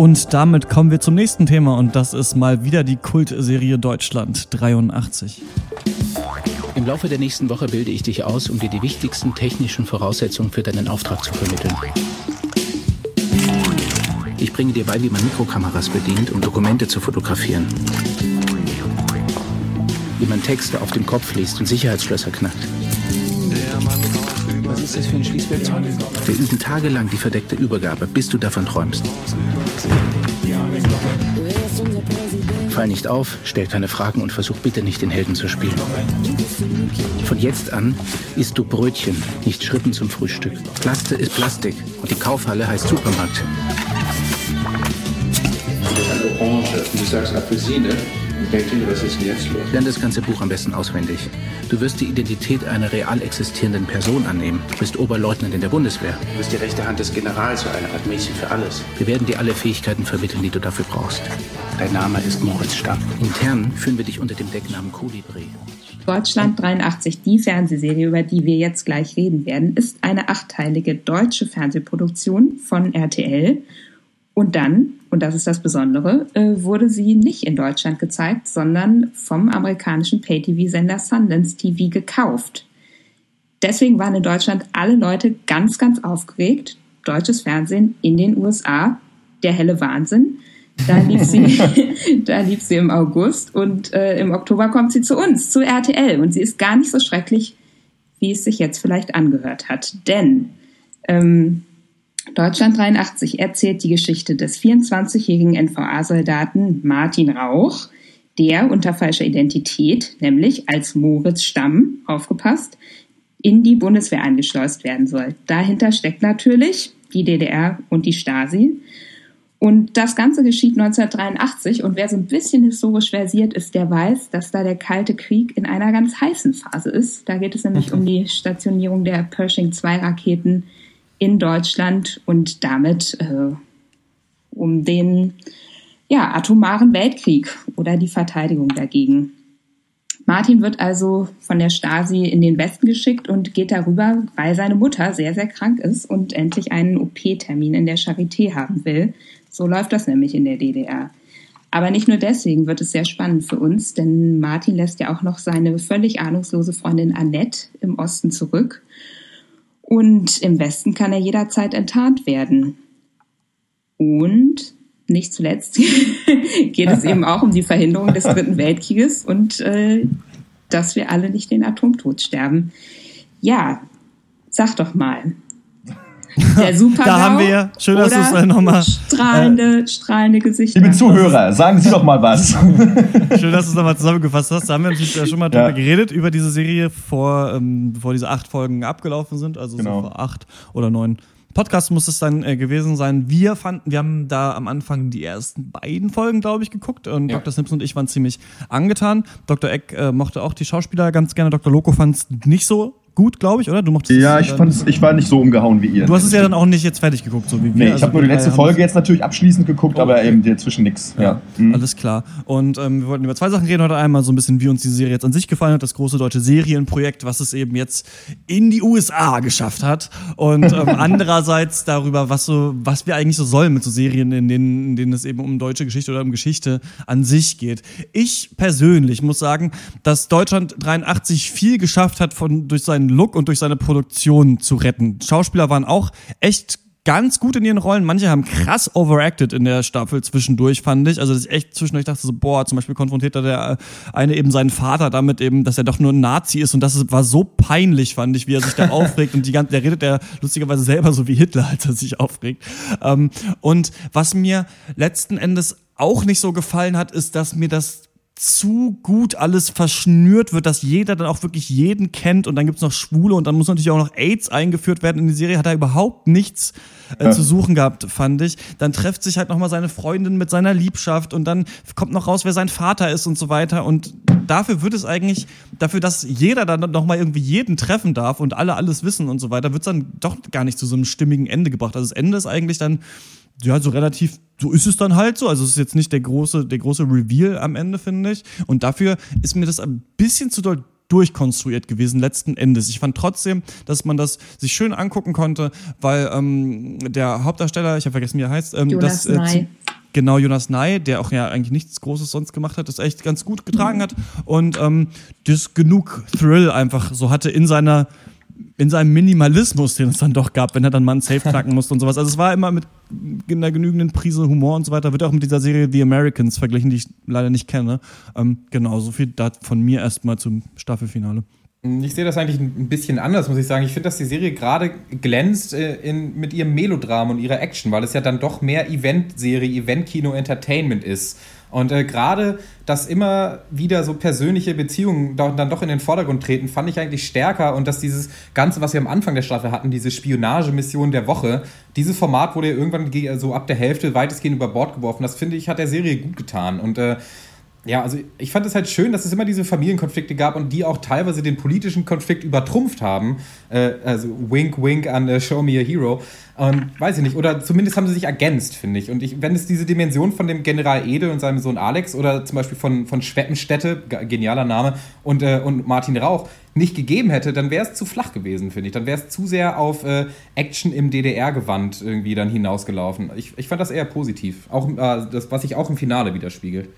Und damit kommen wir zum nächsten Thema und das ist mal wieder die Kultserie Deutschland 83. Im Laufe der nächsten Woche bilde ich dich aus, um dir die wichtigsten technischen Voraussetzungen für deinen Auftrag zu vermitteln. Ich bringe dir bei, wie man Mikrokameras bedient, um Dokumente zu fotografieren. Wie man Texte auf dem Kopf liest und Sicherheitsschlösser knackt. Was ist das für ein Schließwerkzeug? Wir üben tagelang die verdeckte Übergabe, bis du davon träumst. Fall nicht auf, stell keine Fragen und versuch bitte nicht den Helden zu spielen. Von jetzt an isst du Brötchen, nicht Schrippen zum Frühstück. Plaste ist Plastik und die Kaufhalle heißt Supermarkt. Du sagst Apfelsine, ihr, was ist denn jetzt los? Lern das ganze Buch am besten auswendig. Du wirst die Identität einer real existierenden Person annehmen. Du bist Oberleutnant in der Bundeswehr. Du bist die rechte Hand des Generals, so eine Art Mädchen für alles. Wir werden dir alle Fähigkeiten vermitteln, die du dafür brauchst. Dein Name ist Moritz Stamm. Intern führen wir dich unter dem Decknamen Kolibri. Deutschland 83, die Fernsehserie, über die wir jetzt gleich reden werden, ist eine achteilige deutsche Fernsehproduktion von RTL. Und dann, und das ist das Besondere, äh, wurde sie nicht in Deutschland gezeigt, sondern vom amerikanischen Pay-TV-Sender Sundance TV gekauft. Deswegen waren in Deutschland alle Leute ganz, ganz aufgeregt. Deutsches Fernsehen in den USA, der helle Wahnsinn. Da lief sie, da lief sie im August und äh, im Oktober kommt sie zu uns, zu RTL. Und sie ist gar nicht so schrecklich, wie es sich jetzt vielleicht angehört hat. Denn ähm, Deutschland 83 erzählt die Geschichte des 24-jährigen NVA-Soldaten Martin Rauch, der unter falscher Identität, nämlich als Moritz Stamm, aufgepasst, in die Bundeswehr eingeschleust werden soll. Dahinter steckt natürlich die DDR und die Stasi. Und das Ganze geschieht 1983 und wer so ein bisschen historisch versiert ist, der weiß, dass da der Kalte Krieg in einer ganz heißen Phase ist. Da geht es nämlich um die Stationierung der Pershing-2-Raketen in Deutschland und damit äh, um den ja, atomaren Weltkrieg oder die Verteidigung dagegen. Martin wird also von der Stasi in den Westen geschickt und geht darüber, weil seine Mutter sehr, sehr krank ist und endlich einen OP-Termin in der Charité haben will. So läuft das nämlich in der DDR. Aber nicht nur deswegen wird es sehr spannend für uns, denn Martin lässt ja auch noch seine völlig ahnungslose Freundin Annette im Osten zurück. Und im Westen kann er jederzeit enttarnt werden. Und nicht zuletzt geht es eben auch um die Verhinderung des Dritten Weltkrieges und äh, dass wir alle nicht den Atomtod sterben. Ja, sag doch mal. Der Super da haben wir, schön, dass du es äh, nochmal. Strahlende, äh, strahlende Gesichter. Liebe Zuhörer, sagen Sie doch mal was. schön, dass du es nochmal zusammengefasst hast. Da haben wir natürlich schon mal drüber ja. geredet, über diese Serie, vor, ähm, bevor diese acht Folgen abgelaufen sind, also genau. so vor acht oder neun Podcast muss es dann äh, gewesen sein. Wir fanden, wir haben da am Anfang die ersten beiden Folgen, glaube ich, geguckt und ja. Dr. Simpson und ich waren ziemlich angetan. Dr. Eck äh, mochte auch die Schauspieler ganz gerne. Dr. Loco fand es nicht so gut, glaube ich, oder? Du mochtest ja, ich, fand's, ich war nicht so umgehauen wie ihr. Du hast es ja dann auch nicht jetzt fertig geguckt, so wie wir. Nee, ich also habe nur die letzte Folge jetzt natürlich abschließend geguckt, oh, okay. aber eben dazwischen nichts. Ja, ja. Mhm. alles klar. Und ähm, wir wollten über zwei Sachen reden heute einmal, so ein bisschen, wie uns die Serie jetzt an sich gefallen hat, das große deutsche Serienprojekt, was es eben jetzt in die USA geschafft hat. Und ähm, andererseits darüber, was so, was wir eigentlich so sollen mit so Serien, in denen, in denen es eben um deutsche Geschichte oder um Geschichte an sich geht. Ich persönlich muss sagen, dass Deutschland 83 viel geschafft hat von durch seinen Look und durch seine Produktion zu retten. Schauspieler waren auch echt ganz gut in ihren Rollen. Manche haben krass overacted in der Staffel zwischendurch, fand ich. Also, dass ich echt zwischendurch dachte so, boah, zum Beispiel konfrontiert da der eine eben seinen Vater damit eben, dass er doch nur ein Nazi ist und das war so peinlich, fand ich, wie er sich da aufregt und die ganze, der redet ja lustigerweise selber so wie Hitler, als er sich aufregt. Ähm, und was mir letzten Endes auch nicht so gefallen hat, ist, dass mir das zu gut alles verschnürt wird, dass jeder dann auch wirklich jeden kennt und dann gibt's noch Schwule und dann muss natürlich auch noch AIDS eingeführt werden in die Serie, hat er überhaupt nichts äh, ja. zu suchen gehabt, fand ich. Dann trifft sich halt nochmal seine Freundin mit seiner Liebschaft und dann kommt noch raus, wer sein Vater ist und so weiter und dafür wird es eigentlich, dafür, dass jeder dann nochmal irgendwie jeden treffen darf und alle alles wissen und so weiter, wird's dann doch gar nicht zu so einem stimmigen Ende gebracht. Also das Ende ist eigentlich dann ja, so relativ, so ist es dann halt so. Also es ist jetzt nicht der große, der große Reveal am Ende, finde ich. Und dafür ist mir das ein bisschen zu doll durchkonstruiert gewesen letzten Endes. Ich fand trotzdem, dass man das sich schön angucken konnte, weil ähm, der Hauptdarsteller, ich habe vergessen, wie er heißt, ähm, Jonas das, äh, genau Jonas Ney, der auch ja eigentlich nichts Großes sonst gemacht hat, das echt ganz gut getragen mhm. hat und ähm, das genug Thrill einfach so hatte in seiner in seinem Minimalismus, den es dann doch gab, wenn er dann mal einen Safe knacken musste und sowas. Also es war immer mit einer genügenden Prise Humor und so weiter. Wird auch mit dieser Serie The Americans verglichen, die ich leider nicht kenne. Ähm, genau, so viel da von mir erstmal zum Staffelfinale. Ich sehe das eigentlich ein bisschen anders, muss ich sagen. Ich finde, dass die Serie gerade glänzt äh, in, mit ihrem Melodram und ihrer Action, weil es ja dann doch mehr Event-Serie, Event-Kino, Entertainment ist. Und äh, gerade, dass immer wieder so persönliche Beziehungen dann doch in den Vordergrund treten, fand ich eigentlich stärker. Und dass dieses Ganze, was wir am Anfang der Staffel hatten, diese Spionagemission der Woche, dieses Format wurde ja irgendwann so ab der Hälfte weitestgehend über Bord geworfen. Das finde ich, hat der Serie gut getan. Und äh, ja, also ich fand es halt schön, dass es immer diese Familienkonflikte gab und die auch teilweise den politischen Konflikt übertrumpft haben. Äh, also wink, wink an äh, Show Me a Hero. Und weiß ich nicht, oder zumindest haben sie sich ergänzt, finde ich. Und ich, wenn es diese Dimension von dem General Ede und seinem Sohn Alex oder zum Beispiel von, von Schweppenstätte, genialer Name, und, äh, und Martin Rauch nicht gegeben hätte, dann wäre es zu flach gewesen, finde ich. Dann wäre es zu sehr auf äh, Action im DDR-Gewand irgendwie dann hinausgelaufen. Ich, ich fand das eher positiv. Auch äh, das, was sich auch im Finale widerspiegelt.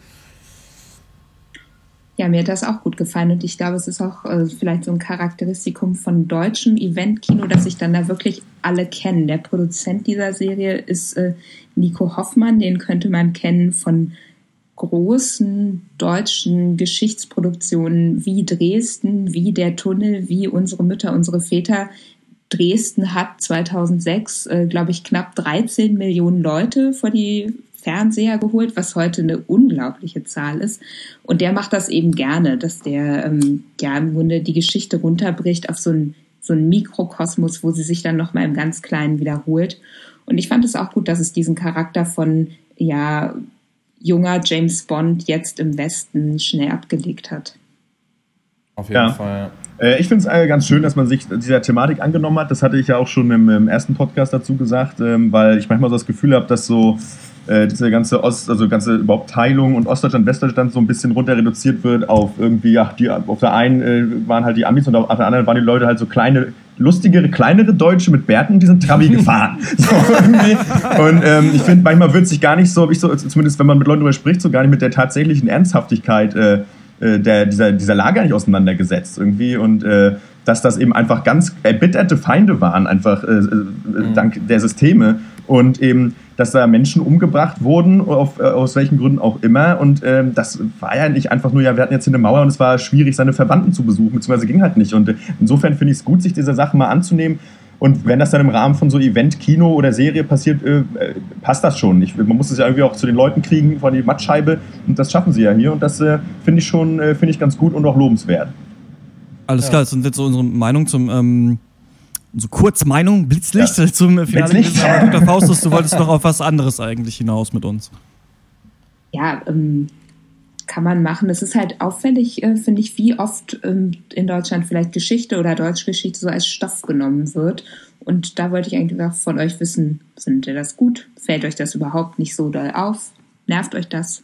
Ja, mir hat das auch gut gefallen und ich glaube, es ist auch äh, vielleicht so ein Charakteristikum von deutschem Eventkino, dass sich dann da wirklich alle kennen. Der Produzent dieser Serie ist äh, Nico Hoffmann, den könnte man kennen von großen deutschen Geschichtsproduktionen wie Dresden, wie Der Tunnel, wie Unsere Mütter, unsere Väter. Dresden hat 2006, äh, glaube ich, knapp 13 Millionen Leute vor die Fernseher geholt, was heute eine unglaubliche Zahl ist. Und der macht das eben gerne, dass der ähm, ja im Grunde die Geschichte runterbricht auf so ein so ein Mikrokosmos, wo sie sich dann noch mal im ganz Kleinen wiederholt. Und ich fand es auch gut, dass es diesen Charakter von ja junger James Bond jetzt im Westen schnell abgelegt hat. Auf jeden ja. Fall. Äh, ich finde es äh, ganz schön, dass man sich dieser Thematik angenommen hat. Das hatte ich ja auch schon im, im ersten Podcast dazu gesagt, ähm, weil ich manchmal so das Gefühl habe, dass so äh, diese ganze Ost, also ganze überhaupt Teilung und Ostdeutschland, Westdeutschland so ein bisschen runter reduziert wird auf irgendwie, ja, die, auf der einen äh, waren halt die Amis und auf der anderen waren die Leute halt so kleine lustigere, kleinere Deutsche mit Bärten, die sind Trabi gefahren. So, irgendwie. und ähm, ich finde, manchmal wird sich gar nicht so, ich so, zumindest wenn man mit Leuten darüber spricht, so gar nicht mit der tatsächlichen Ernsthaftigkeit äh, äh der, dieser, dieser Lage nicht auseinandergesetzt irgendwie. Und äh, dass das eben einfach ganz erbitterte Feinde waren, einfach äh, mhm. dank der Systeme. Und eben dass da Menschen umgebracht wurden, auf, äh, aus welchen Gründen auch immer. Und ähm, das war ja nicht einfach nur, ja, wir hatten jetzt hier eine Mauer und es war schwierig, seine Verwandten zu besuchen, beziehungsweise ging halt nicht. Und äh, insofern finde ich es gut, sich dieser Sache mal anzunehmen. Und wenn das dann im Rahmen von so Event, Kino oder Serie passiert, äh, äh, passt das schon. Ich, man muss es ja irgendwie auch zu den Leuten kriegen, vor die Mattscheibe. Und das schaffen sie ja hier. Und das äh, finde ich schon äh, finde ich ganz gut und auch lobenswert. Alles ja. klar, das sind jetzt so unsere Meinung zum ähm, so kurz Meinung, Blitzlicht ja. zum Finale. Blitzlicht. Aber Dr. Faustus, du wolltest doch auf was anderes eigentlich hinaus mit uns. Ja, ähm, kann man machen. Es ist halt auffällig, äh, finde ich, wie oft ähm, in Deutschland vielleicht Geschichte oder Deutschgeschichte so als Stoff genommen wird. Und da wollte ich eigentlich von euch wissen, findet ihr das gut? Fällt euch das überhaupt nicht so doll auf? Nervt euch das?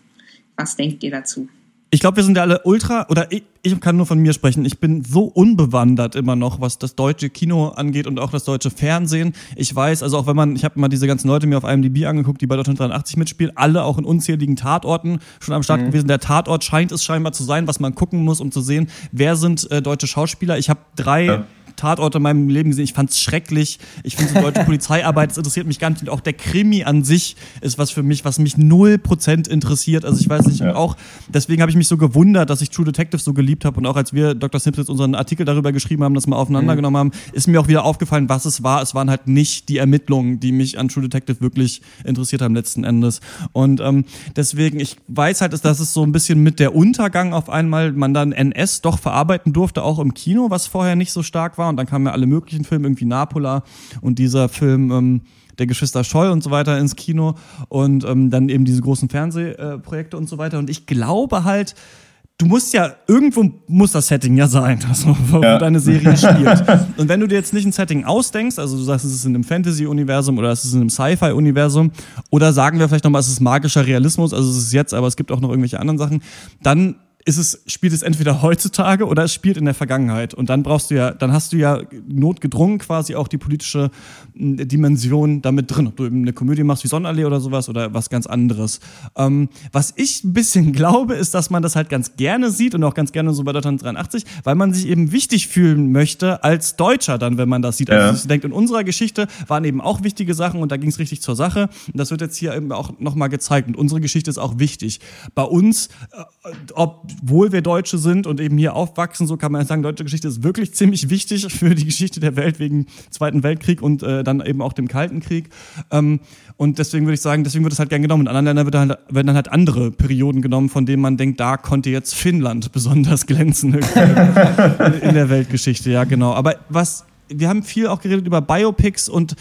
Was denkt ihr dazu? Ich glaube, wir sind ja alle ultra, oder ich, ich kann nur von mir sprechen, ich bin so unbewandert immer noch, was das deutsche Kino angeht und auch das deutsche Fernsehen. Ich weiß, also auch wenn man, ich habe mal diese ganzen Leute mir auf IMDb angeguckt, die bei Deutschland 83 mitspielen, alle auch in unzähligen Tatorten schon am Start mhm. gewesen. Der Tatort scheint es scheinbar zu sein, was man gucken muss, um zu sehen, wer sind äh, deutsche Schauspieler. Ich habe drei ja. Tatorte in meinem Leben gesehen. Ich fand es schrecklich. Ich finde die deutsche Polizeiarbeit, das interessiert mich gar nicht. Und auch der Krimi an sich ist was für mich, was mich null Prozent interessiert. Also ich weiß nicht, ja. auch deswegen habe ich mich so gewundert, dass ich True Detective so geliebt habe. Und auch als wir Dr. Simpsons unseren Artikel darüber geschrieben haben, das mal aufeinander mhm. genommen haben, ist mir auch wieder aufgefallen, was es war. Es waren halt nicht die Ermittlungen, die mich an True Detective wirklich interessiert haben letzten Endes. Und ähm, deswegen, ich weiß halt, dass es so ein bisschen mit der Untergang auf einmal man dann NS doch verarbeiten durfte, auch im Kino, was vorher nicht so stark war und dann kamen ja alle möglichen Filme, irgendwie Napola und dieser Film ähm, der Geschwister Scholl und so weiter ins Kino und ähm, dann eben diese großen Fernsehprojekte und so weiter. Und ich glaube halt, du musst ja, irgendwo muss das Setting ja sein, also, wo ja. deine Serie spielt. Und wenn du dir jetzt nicht ein Setting ausdenkst, also du sagst, es ist in einem Fantasy-Universum oder es ist in einem Sci-Fi-Universum oder sagen wir vielleicht nochmal, es ist magischer Realismus, also es ist jetzt, aber es gibt auch noch irgendwelche anderen Sachen, dann ist es, spielt es entweder heutzutage oder es spielt in der Vergangenheit. Und dann brauchst du ja, dann hast du ja notgedrungen quasi auch die politische Dimension damit drin. Ob du eben eine Komödie machst wie Sonnenallee oder sowas oder was ganz anderes. Ähm, was ich ein bisschen glaube, ist, dass man das halt ganz gerne sieht und auch ganz gerne so bei Deutschland 83, weil man sich eben wichtig fühlen möchte als Deutscher dann, wenn man das sieht. Also ja. denkt, in unserer Geschichte waren eben auch wichtige Sachen und da ging es richtig zur Sache. Und das wird jetzt hier eben auch nochmal gezeigt. Und unsere Geschichte ist auch wichtig. Bei uns, äh, obwohl wir Deutsche sind und eben hier aufwachsen, so kann man sagen, deutsche Geschichte ist wirklich ziemlich wichtig für die Geschichte der Welt wegen Zweiten Weltkrieg und äh, dann eben auch dem Kalten Krieg. Ähm, und deswegen würde ich sagen, deswegen wird es halt gern genommen. In anderen Ländern wird halt, werden dann halt andere Perioden genommen, von denen man denkt, da konnte jetzt Finnland besonders glänzen in der Weltgeschichte. Ja, genau. Aber was, wir haben viel auch geredet über Biopics und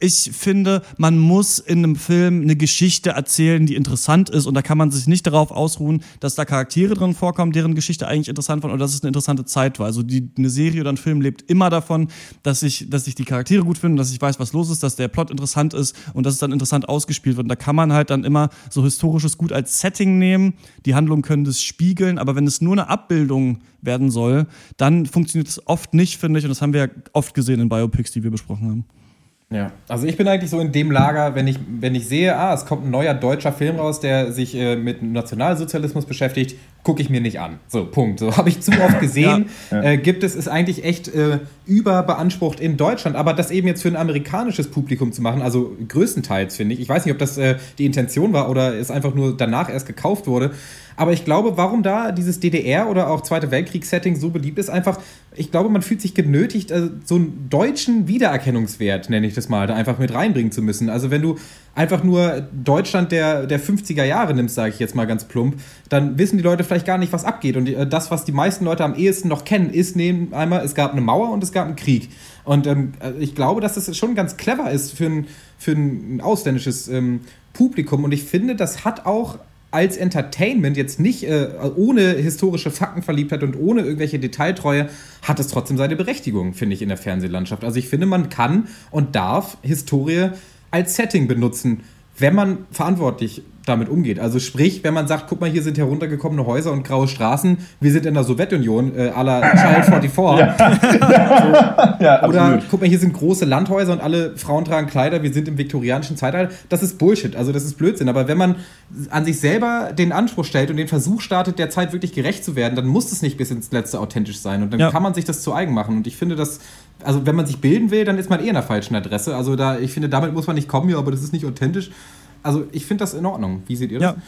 ich finde, man muss in einem Film eine Geschichte erzählen, die interessant ist und da kann man sich nicht darauf ausruhen, dass da Charaktere drin vorkommen, deren Geschichte eigentlich interessant war oder dass es eine interessante Zeit war. Also die, eine Serie oder ein Film lebt immer davon, dass ich, dass ich die Charaktere gut finde, dass ich weiß, was los ist, dass der Plot interessant ist und dass es dann interessant ausgespielt wird. Und da kann man halt dann immer so historisches Gut als Setting nehmen. Die Handlungen können das spiegeln, aber wenn es nur eine Abbildung werden soll, dann funktioniert es oft nicht, finde ich. Und das haben wir ja oft gesehen in Biopics, die wir besprochen haben. Ja, also ich bin eigentlich so in dem Lager, wenn ich, wenn ich sehe, ah, es kommt ein neuer deutscher Film raus, der sich äh, mit Nationalsozialismus beschäftigt, gucke ich mir nicht an. So, Punkt. So habe ich zu oft gesehen. ja, ja. Äh, gibt es, ist eigentlich echt äh, überbeansprucht in Deutschland, aber das eben jetzt für ein amerikanisches Publikum zu machen, also größtenteils finde ich. Ich weiß nicht, ob das äh, die Intention war oder es einfach nur danach erst gekauft wurde. Aber ich glaube, warum da dieses DDR oder auch Zweite Weltkriegs-Setting so beliebt ist, einfach, ich glaube, man fühlt sich genötigt, also so einen deutschen Wiedererkennungswert, nenne ich das mal, da einfach mit reinbringen zu müssen. Also wenn du einfach nur Deutschland der, der 50er Jahre nimmst, sage ich jetzt mal ganz plump, dann wissen die Leute vielleicht gar nicht, was abgeht. Und äh, das, was die meisten Leute am ehesten noch kennen, ist neben einmal, es gab eine Mauer und es gab einen Krieg. Und ähm, äh, ich glaube, dass das schon ganz clever ist für ein, für ein ausländisches ähm, Publikum. Und ich finde, das hat auch als Entertainment jetzt nicht äh, ohne historische Faktenverliebtheit und ohne irgendwelche Detailtreue hat es trotzdem seine Berechtigung, finde ich, in der Fernsehlandschaft. Also ich finde, man kann und darf Historie als Setting benutzen, wenn man verantwortlich damit umgeht. Also sprich, wenn man sagt, guck mal, hier sind heruntergekommene Häuser und graue Straßen, wir sind in der Sowjetunion, äh, à la Child 44. Ja. so. ja, Oder guck mal, hier sind große Landhäuser und alle Frauen tragen Kleider, wir sind im viktorianischen Zeitalter. Das ist Bullshit, also das ist Blödsinn. Aber wenn man an sich selber den Anspruch stellt und den Versuch startet, der Zeit wirklich gerecht zu werden, dann muss es nicht bis ins Letzte authentisch sein. Und dann ja. kann man sich das zu eigen machen. Und ich finde, dass also wenn man sich bilden will, dann ist man eh an der falschen Adresse. Also da, ich finde, damit muss man nicht kommen, ja, aber das ist nicht authentisch also ich finde das in Ordnung. Wie seht ihr das? Ja.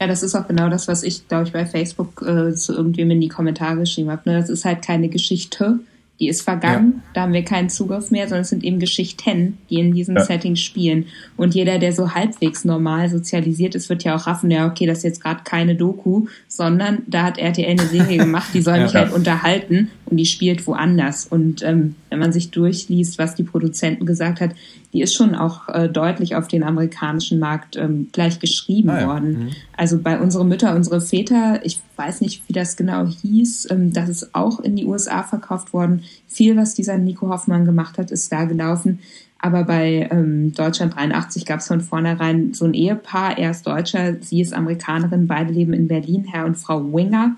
Ja, das ist auch genau das, was ich, glaube ich, bei Facebook äh, zu irgendwem in die Kommentare geschrieben habe. Ne? Das ist halt keine Geschichte, die ist vergangen, ja. da haben wir keinen Zugriff mehr, sondern es sind eben Geschichten, die in diesem ja. Setting spielen. Und jeder, der so halbwegs normal sozialisiert ist, wird ja auch raffen, ja, okay, das ist jetzt gerade keine Doku, sondern da hat RTL eine Serie gemacht, die soll mich ja. halt unterhalten und die spielt woanders. Und ähm, wenn man sich durchliest, was die Produzenten gesagt hat, die ist schon auch äh, deutlich auf den amerikanischen Markt ähm, gleich geschrieben ah, worden. Mhm. Also bei unsere Mütter, unsere Väter, ich weiß nicht, wie das genau hieß, ähm, das ist auch in die USA verkauft worden. Viel, was dieser Nico Hoffmann gemacht hat, ist da gelaufen. Aber bei ähm, Deutschland 83 gab es von vornherein so ein Ehepaar. Er ist Deutscher, sie ist Amerikanerin. Beide leben in Berlin, Herr und Frau Winger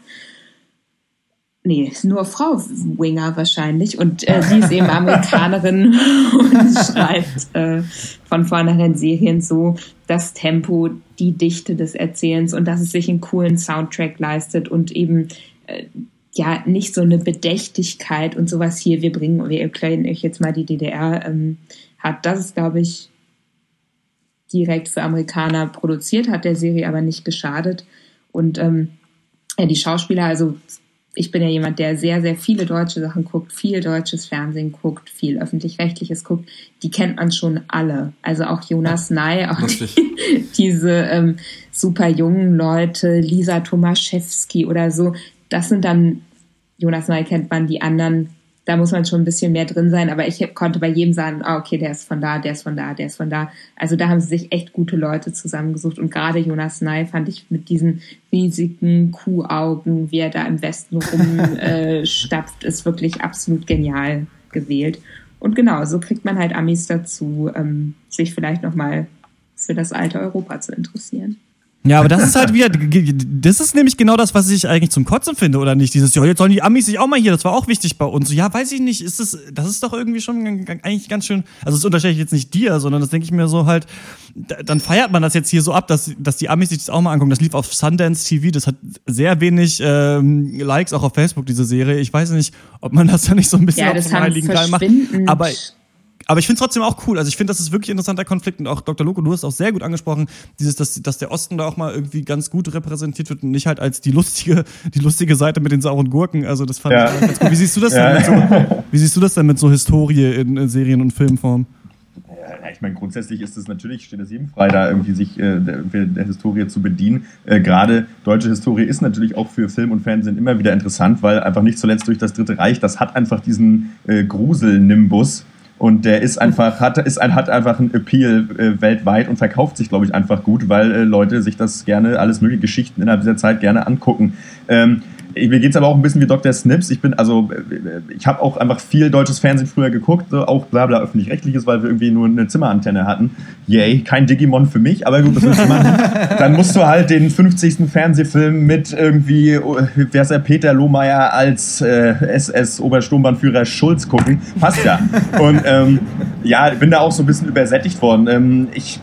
nee, nur Frau Winger wahrscheinlich und äh, sie ist eben Amerikanerin und schreibt äh, von vornherein Serien so das Tempo, die Dichte des Erzählens und dass es sich einen coolen Soundtrack leistet und eben äh, ja nicht so eine Bedächtigkeit und sowas hier, wir bringen, wir erklären euch jetzt mal die DDR ähm, hat. Das ist, glaube ich, direkt für Amerikaner produziert, hat der Serie aber nicht geschadet. Und ähm, ja, die Schauspieler, also ich bin ja jemand, der sehr, sehr viele deutsche Sachen guckt, viel deutsches Fernsehen guckt, viel öffentlich-rechtliches guckt. Die kennt man schon alle. Also auch Jonas Ney, auch die, diese ähm, super jungen Leute, Lisa Tomaszewski oder so. Das sind dann, Jonas Ney kennt man, die anderen da muss man schon ein bisschen mehr drin sein, aber ich konnte bei jedem sagen, ah, okay, der ist von da, der ist von da, der ist von da. Also da haben sie sich echt gute Leute zusammengesucht und gerade Jonas Ney fand ich mit diesen riesigen Kuhaugen, wie er da im Westen rumstapft, äh, ist wirklich absolut genial gewählt. Und genau, so kriegt man halt Amis dazu, ähm, sich vielleicht nochmal für das alte Europa zu interessieren. Ja, aber das ist halt wieder, das ist nämlich genau das, was ich eigentlich zum Kotzen finde, oder nicht? Dieses, ja, jetzt sollen die Amis sich auch mal hier, das war auch wichtig bei uns. Ja, weiß ich nicht, ist das, das ist doch irgendwie schon eigentlich ganz schön, also das unterstelle ich jetzt nicht dir, sondern das denke ich mir so halt, dann feiert man das jetzt hier so ab, dass, dass die Amis sich das auch mal angucken. Das lief auf Sundance TV, das hat sehr wenig ähm, Likes auch auf Facebook, diese Serie. Ich weiß nicht, ob man das da nicht so ein bisschen ja, auf so Heiligen Geil macht. Aber aber ich finde es trotzdem auch cool. Also ich finde, das ist wirklich ein interessanter Konflikt und auch Dr. Loco, du hast auch sehr gut angesprochen, dieses, dass, dass der Osten da auch mal irgendwie ganz gut repräsentiert wird und nicht halt als die lustige, die lustige Seite mit den sauren Gurken. Also das fand ja. ich ganz gut. Wie siehst du das ja. denn? So, wie siehst du das denn mit so Historie in, in Serien und Filmform? Ja, ich meine, grundsätzlich ist es natürlich, steht es jedem frei, da irgendwie sich äh, der, der, Historie zu bedienen. Äh, Gerade deutsche Historie ist natürlich auch für Film und Fernsehen immer wieder interessant, weil einfach nicht zuletzt durch das Dritte Reich, das hat einfach diesen äh, Grusel-Nimbus und der ist einfach, hat, ist ein, hat einfach einen Appeal äh, weltweit und verkauft sich, glaube ich, einfach gut, weil äh, Leute sich das gerne, alles mögliche Geschichten innerhalb dieser Zeit gerne angucken. Ähm, mir geht es aber auch ein bisschen wie Dr. Snips. Ich bin, also, ich habe auch einfach viel deutsches Fernsehen früher geguckt, so auch bla bla öffentlich-rechtliches, weil wir irgendwie nur eine Zimmerantenne hatten. Yay, kein Digimon für mich, aber gut, das willst du machen. Dann musst du halt den 50. Fernsehfilm mit irgendwie, wer ist der, Peter Lohmeier als äh, SS-Obersturmbannführer Schulz gucken. Passt ja. Und ähm, ja, bin da auch so ein bisschen übersättigt worden. Ähm, ich,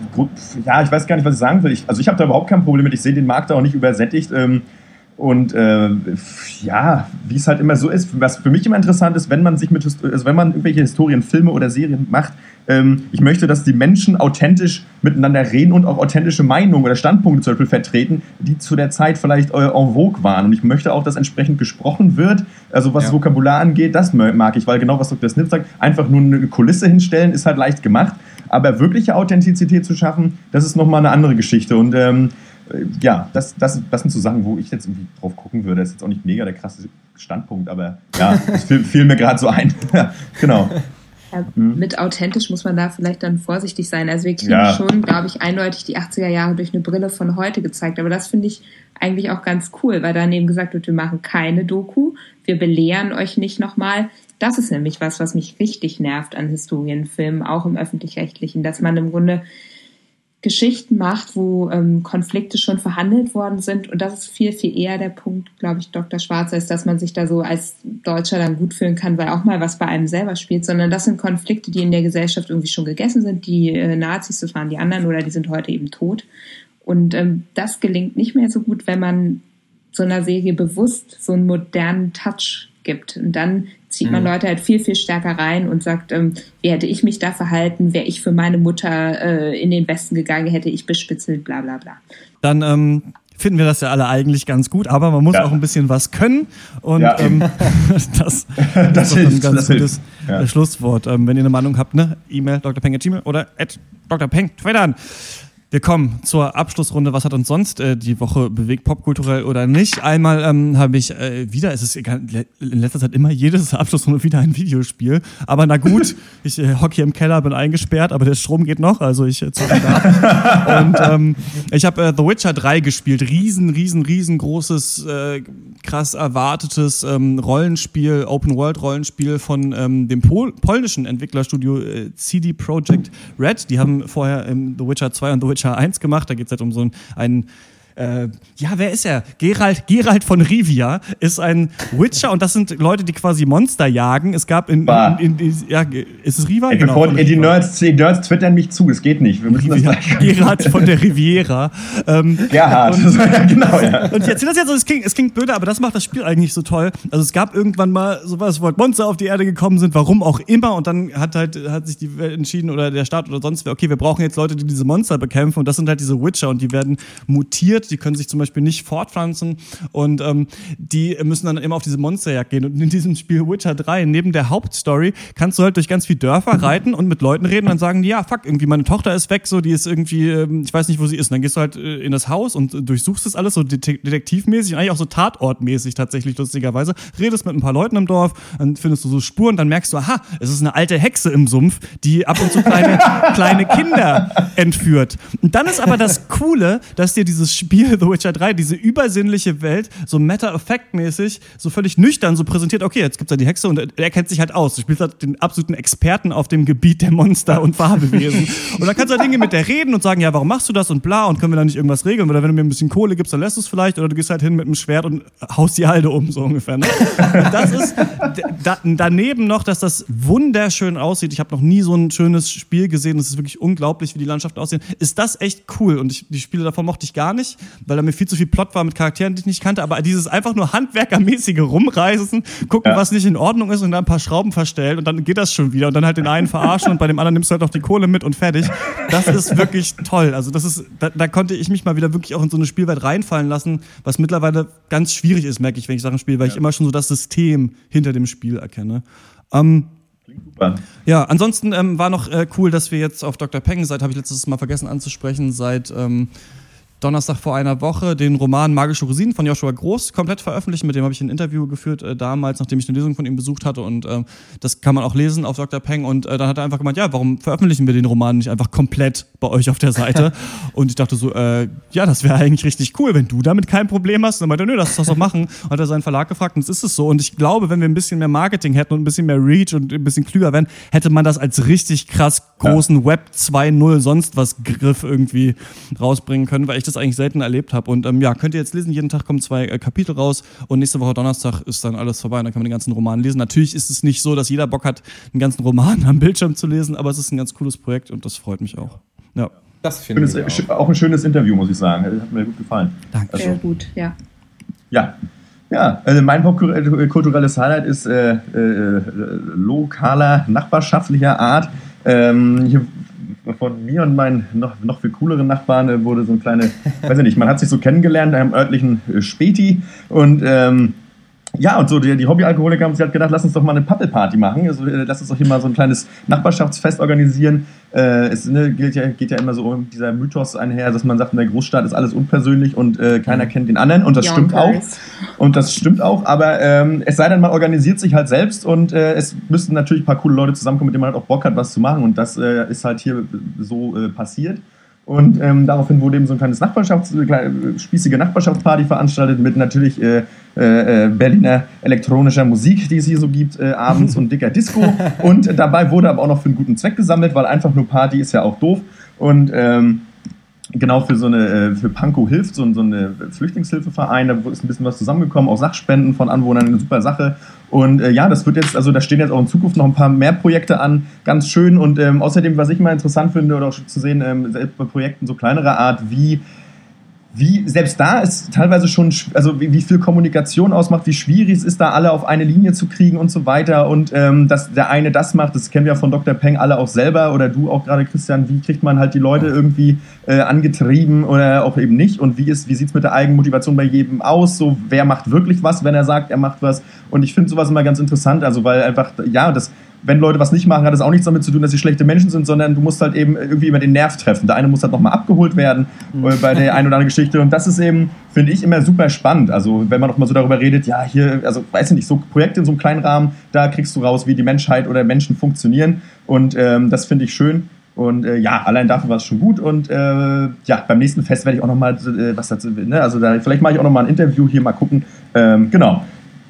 ja, ich weiß gar nicht, was ich sagen will. Ich, also ich habe da überhaupt kein Problem mit. Ich sehe den Markt da auch nicht übersättigt. Ähm, und äh, ja, wie es halt immer so ist, was für mich immer interessant ist, wenn man sich mit, also wenn man irgendwelche Historienfilme oder Serien macht, ähm, ich möchte, dass die Menschen authentisch miteinander reden und auch authentische Meinungen oder Standpunkte zum Beispiel vertreten, die zu der Zeit vielleicht äh, en vogue waren. Und ich möchte auch, dass entsprechend gesprochen wird, also was ja. Vokabular angeht, das mag ich, weil genau was Dr. Snip sagt, einfach nur eine Kulisse hinstellen, ist halt leicht gemacht. Aber wirkliche Authentizität zu schaffen, das ist nochmal eine andere Geschichte. Und ähm, äh, ja, das, das, das sind so Sachen, wo ich jetzt irgendwie drauf gucken würde. Das ist jetzt auch nicht mega der krasse Standpunkt, aber ja, das fiel, fiel mir gerade so ein. genau. Ja, mhm. mit authentisch muss man da vielleicht dann vorsichtig sein. Also wir kriegen ja. schon, glaube ich, eindeutig die 80er Jahre durch eine Brille von heute gezeigt. Aber das finde ich eigentlich auch ganz cool, weil daneben gesagt wird, wir machen keine Doku, wir belehren euch nicht nochmal. Das ist nämlich was, was mich richtig nervt an Historienfilmen, auch im öffentlich-rechtlichen, dass man im Grunde Geschichten macht, wo ähm, Konflikte schon verhandelt worden sind. Und das ist viel, viel eher der Punkt, glaube ich, Dr. Schwarzer, ist, dass man sich da so als Deutscher dann gut fühlen kann, weil auch mal was bei einem selber spielt, sondern das sind Konflikte, die in der Gesellschaft irgendwie schon gegessen sind. Die äh, Nazis, das waren die anderen oder die sind heute eben tot. Und ähm, das gelingt nicht mehr so gut, wenn man so einer Serie bewusst so einen modernen Touch gibt. Und dann zieht man mhm. Leute halt viel, viel stärker rein und sagt, ähm, wie hätte ich mich da verhalten, wäre ich für meine Mutter äh, in den Westen gegangen, hätte ich bespitzelt, bla bla bla. Dann ähm, finden wir das ja alle eigentlich ganz gut, aber man muss ja. auch ein bisschen was können und ja. ähm, das, das, das, ist hilft, ein ganz gutes ja. Schlusswort. Ähm, wenn ihr eine Meinung habt, ne, E-Mail drpeng.gmail oder at drpeng, twittern. Wir kommen zur Abschlussrunde. Was hat uns sonst äh, die Woche bewegt, popkulturell oder nicht? Einmal ähm, habe ich äh, wieder, es ist in letzter Zeit immer jedes Abschlussrunde wieder ein Videospiel. Aber na gut, ich äh, hocke hier im Keller, bin eingesperrt, aber der Strom geht noch, also ich äh, zocke da. Und ähm, ich habe äh, The Witcher 3 gespielt. Riesen, riesen, riesengroßes, äh, krass erwartetes ähm, Rollenspiel, Open-World-Rollenspiel von ähm, dem Pol polnischen Entwicklerstudio äh, CD Projekt Red. Die haben vorher ähm, The Witcher 2 und The Witcher Witcher 1 gemacht. Da geht es halt um so einen, äh, ja, wer ist er? Gerald, Gerald von Rivia ist ein Witcher und das sind Leute, die quasi Monster jagen. Es gab in, in, in, in ja, ist es Riva? Ey, genau, bevor, ey, die, Nerds, die Nerds twittern mich zu, es geht nicht. Wir müssen Rivia, das Gerald von der Riviera. Ähm, Gerhard, und, genau, ja. Und ich erzähle das jetzt so, es klingt, es klingt blöde, aber das macht das Spiel eigentlich so toll. Also es gab irgendwann mal sowas, wo halt Monster auf die Erde gekommen sind, warum auch immer, und dann hat halt, hat sich die Welt entschieden oder der Staat oder sonst wer, okay, wir brauchen jetzt Leute, die diese Monster bekämpfen und das sind halt diese Witcher und die werden mutiert, die können sich zum Beispiel nicht fortpflanzen und ähm, die müssen dann immer auf diese Monsterjagd gehen. Und in diesem Spiel Witcher 3, neben der Hauptstory, kannst du halt durch ganz viele Dörfer reiten und mit Leuten reden und dann sagen, ja, fuck, irgendwie meine Tochter ist weg, so, die ist irgendwie, ähm, ich weiß nicht, wo sie ist. Und dann gehst du halt äh, in das Haus und durchsuchst das alles so detektivmäßig eigentlich auch so tatortmäßig tatsächlich, lustigerweise. Redest mit ein paar Leuten im Dorf, dann findest du so Spuren, dann merkst du, aha, es ist eine alte Hexe im Sumpf, die ab und zu kleine, kleine Kinder entführt. Und dann ist aber das Coole, dass dir dieses Spiel The Witcher 3 diese übersinnliche Welt so matter-of-fact-mäßig, so völlig nüchtern so präsentiert, okay, jetzt gibt's da die Hexe und er kennt sich halt aus. Du spielst halt den absoluten Experten auf dem Gebiet der Monster und Fabelwesen. und dann kannst du halt Dinge mit der reden und sagen, ja, warum machst du das und bla und können wir da nicht irgendwas regeln? Oder wenn du mir ein bisschen Kohle gibst, dann lässt du es vielleicht oder du gehst halt hin mit einem Schwert und haust die Halde um, so ungefähr. Ne? das ist da, daneben noch, dass das wunderschön aussieht. Ich habe noch nie so ein schönes Spiel gesehen. Es ist wirklich unglaublich, wie die Landschaften aussehen. Ist das echt cool? Und ich, die Spiele davon mochte ich gar nicht, weil da mir viel zu viel Plot war mit Charakteren, die ich nicht kannte, aber dieses einfach nur handwerkermäßige Rumreißen, gucken, ja. was nicht in Ordnung ist und dann ein paar Schrauben verstellen und dann geht das schon wieder und dann halt den einen verarschen und bei dem anderen nimmst du halt auch die Kohle mit und fertig. Das ist wirklich toll. Also das ist, da, da konnte ich mich mal wieder wirklich auch in so eine Spielwelt reinfallen lassen, was mittlerweile ganz schwierig ist, merke ich, wenn ich Sachen spiele, weil ja. ich immer schon so das System hinter dem Spiel erkenne. Ähm, Super. Ja, ansonsten ähm, war noch äh, cool, dass wir jetzt auf Dr. Peng seit, habe ich letztes Mal vergessen anzusprechen, seit ähm, Donnerstag vor einer Woche den Roman Magische Rosinen von Joshua Groß komplett veröffentlicht. Mit dem habe ich ein Interview geführt äh, damals, nachdem ich eine Lesung von ihm besucht hatte. Und äh, das kann man auch lesen auf Dr. Peng. Und äh, dann hat er einfach gemeint, ja, warum veröffentlichen wir den Roman nicht einfach komplett bei euch auf der Seite? und ich dachte so, äh, ja, das wäre eigentlich richtig cool, wenn du damit kein Problem hast. Und dann meinte er, nö, lass das doch machen. Und hat er seinen Verlag gefragt und es ist es so. Und ich glaube, wenn wir ein bisschen mehr Marketing hätten und ein bisschen mehr Reach und ein bisschen klüger wären, hätte man das als richtig krass großen ja. Web 2.0 sonst was Griff irgendwie rausbringen können, weil ich das eigentlich selten erlebt habe. Und ähm, ja, könnt ihr jetzt lesen, jeden Tag kommen zwei äh, Kapitel raus und nächste Woche Donnerstag ist dann alles vorbei und dann kann man den ganzen Roman lesen. Natürlich ist es nicht so, dass jeder Bock hat, einen ganzen Roman am Bildschirm zu lesen, aber es ist ein ganz cooles Projekt und das freut mich auch. Ja. Das finde ich auch. auch. ein schönes Interview, muss ich sagen. Hat mir gut gefallen. Danke. Also, Sehr gut, ja. Ja, ja, also mein kulturelles Highlight ist äh, äh, lokaler, nachbarschaftlicher Art. Ähm, hier von mir und meinen noch, noch viel cooleren Nachbarn äh, wurde so ein kleine, weiß ich nicht, man hat sich so kennengelernt in einem örtlichen äh, Späti und ähm, ja, und so die, die Hobbyalkoholiker haben sich halt gedacht, lass uns doch mal eine Pappelparty machen. Also, äh, lass uns doch hier mal so ein kleines Nachbarschaftsfest organisieren. Äh, es ne, gilt ja, geht ja immer so um dieser Mythos einher, dass man sagt, in der Großstadt ist alles unpersönlich und äh, keiner kennt den anderen. Und das Young stimmt auch. Und das stimmt auch. Aber ähm, es sei denn, man organisiert sich halt selbst und äh, es müssten natürlich ein paar coole Leute zusammenkommen, mit denen man halt auch Bock hat, was zu machen. Und das äh, ist halt hier so äh, passiert. Und ähm, daraufhin wurde eben so ein kleines Nachbarschafts-, äh, spießige Nachbarschaftsparty veranstaltet mit natürlich äh, äh, äh, Berliner elektronischer Musik, die es hier so gibt, äh, abends und dicker Disco. Und dabei wurde aber auch noch für einen guten Zweck gesammelt, weil einfach nur Party ist ja auch doof. Und ähm, genau für so eine, äh, für Pankow hilft, so, so eine Flüchtlingshilfeverein, da ist ein bisschen was zusammengekommen, auch Sachspenden von Anwohnern, eine super Sache. Und äh, ja, das wird jetzt, also da stehen jetzt auch in Zukunft noch ein paar mehr Projekte an, ganz schön. Und ähm, außerdem, was ich mal interessant finde oder auch zu sehen, ähm, selbst bei Projekten so kleinerer Art, wie wie selbst da ist teilweise schon, also wie, wie, viel Kommunikation ausmacht, wie schwierig es ist, da alle auf eine Linie zu kriegen und so weiter. Und ähm, dass der eine das macht, das kennen wir ja von Dr. Peng alle auch selber oder du auch gerade, Christian, wie kriegt man halt die Leute irgendwie äh, angetrieben oder auch eben nicht? Und wie, ist, wie sieht es mit der Eigenmotivation bei jedem aus? So, wer macht wirklich was, wenn er sagt, er macht was? Und ich finde sowas immer ganz interessant, also weil einfach, ja, das wenn Leute was nicht machen, hat das auch nichts damit zu tun, dass sie schlechte Menschen sind, sondern du musst halt eben irgendwie immer den Nerv treffen. Der eine muss halt nochmal abgeholt werden mhm. Äh, bei der einen oder anderen Geschichte. Und das ist eben, finde ich, immer super spannend. Also, wenn man noch mal so darüber redet, ja, hier, also, weiß ich nicht, so Projekte in so einem kleinen Rahmen, da kriegst du raus, wie die Menschheit oder Menschen funktionieren. Und ähm, das finde ich schön. Und äh, ja, allein dafür war es schon gut. Und äh, ja, beim nächsten Fest werde ich auch noch mal äh, was dazu, ne? also da, vielleicht mache ich auch noch mal ein Interview hier, mal gucken. Ähm, genau,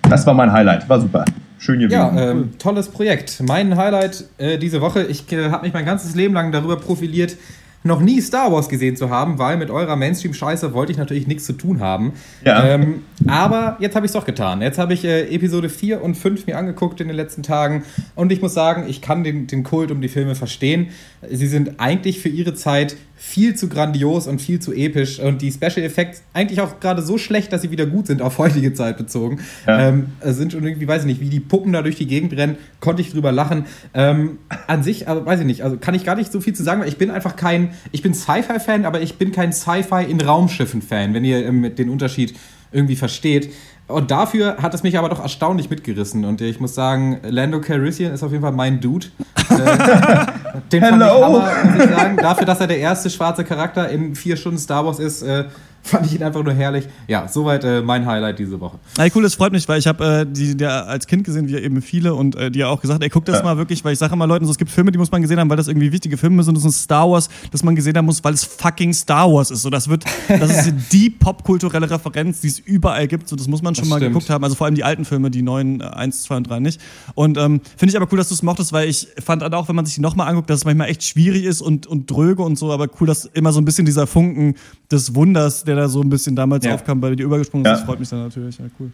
das war mein Highlight, war super. Schön gewesen. Ja, ähm, tolles Projekt. Mein Highlight äh, diese Woche, ich äh, habe mich mein ganzes Leben lang darüber profiliert, noch nie Star Wars gesehen zu haben, weil mit eurer Mainstream-Scheiße wollte ich natürlich nichts zu tun haben. Ja. Ähm, aber jetzt habe ich es doch getan. Jetzt habe ich äh, Episode 4 und 5 mir angeguckt in den letzten Tagen und ich muss sagen, ich kann den, den Kult um die Filme verstehen. Sie sind eigentlich für ihre Zeit viel zu grandios und viel zu episch und die Special Effects eigentlich auch gerade so schlecht, dass sie wieder gut sind, auf heutige Zeit bezogen. Ja. Ähm, sind schon irgendwie, weiß ich nicht, wie die Puppen da durch die Gegend rennen, konnte ich drüber lachen. Ähm, an sich, also weiß ich nicht, also kann ich gar nicht so viel zu sagen, weil ich bin einfach kein, ich bin Sci-Fi-Fan, aber ich bin kein Sci-Fi in Raumschiffen-Fan, wenn ihr ähm, den Unterschied irgendwie versteht. Und dafür hat es mich aber doch erstaunlich mitgerissen. Und ich muss sagen, Lando Calrissian ist auf jeden Fall mein Dude. äh, den Hello. ich Hammer, muss ich sagen. Dafür, dass er der erste schwarze Charakter in vier Stunden Star Wars ist, äh, Fand ich ihn einfach nur herrlich. Ja, soweit äh, mein Highlight diese Woche. Ey, cool, das freut mich, weil ich habe äh, die der als Kind gesehen, wie eben viele und äh, die auch gesagt, ey, guck das ja. mal wirklich, weil ich sage immer Leuten, so, es gibt Filme, die muss man gesehen haben, weil das irgendwie wichtige Filme sind. Das ist Star Wars, das man gesehen haben muss, weil es fucking Star Wars ist. So, das wird, das ist die popkulturelle Referenz, die es überall gibt. So, das muss man schon das mal stimmt. geguckt haben. Also vor allem die alten Filme, die neuen äh, 1, 2 und 3 nicht. Und ähm, finde ich aber cool, dass du es mochtest, weil ich fand auch, wenn man sich die nochmal anguckt, dass es manchmal echt schwierig ist und, und dröge und so, aber cool, dass immer so ein bisschen dieser Funken des Wunders, der da so ein bisschen damals ja. aufkam, weil die übergesprungen ist. Das freut mich dann natürlich. Ja, cool.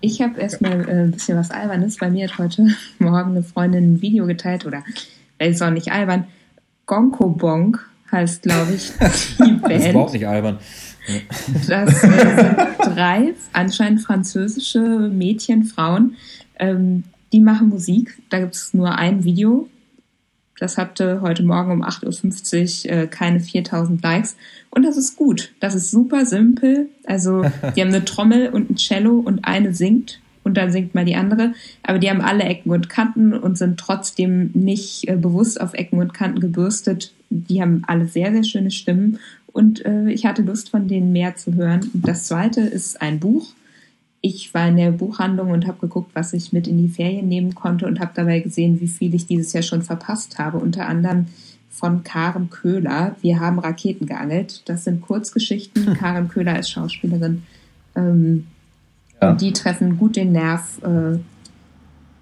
Ich habe erstmal äh, ein bisschen was Albernes. Bei mir hat heute Morgen eine Freundin ein Video geteilt, oder es ist auch nicht albern. Gonko Bonk heißt, glaube ich, die Band. Das ist überhaupt nicht albern. Das äh, sind drei anscheinend französische Mädchen, Frauen, ähm, die machen Musik. Da gibt es nur ein Video. Das hatte heute Morgen um 8.50 Uhr äh, keine 4000 Likes. Und das ist gut. Das ist super simpel. Also, die haben eine Trommel und ein Cello und eine singt und dann singt mal die andere. Aber die haben alle Ecken und Kanten und sind trotzdem nicht äh, bewusst auf Ecken und Kanten gebürstet. Die haben alle sehr, sehr schöne Stimmen und äh, ich hatte Lust, von denen mehr zu hören. Und das zweite ist ein Buch. Ich war in der Buchhandlung und habe geguckt, was ich mit in die Ferien nehmen konnte und habe dabei gesehen, wie viel ich dieses Jahr schon verpasst habe. Unter anderem von Karen Köhler. Wir haben Raketen geangelt. Das sind Kurzgeschichten. Karen Köhler ist Schauspielerin. Ähm, ja. Die treffen gut den Nerv. Äh,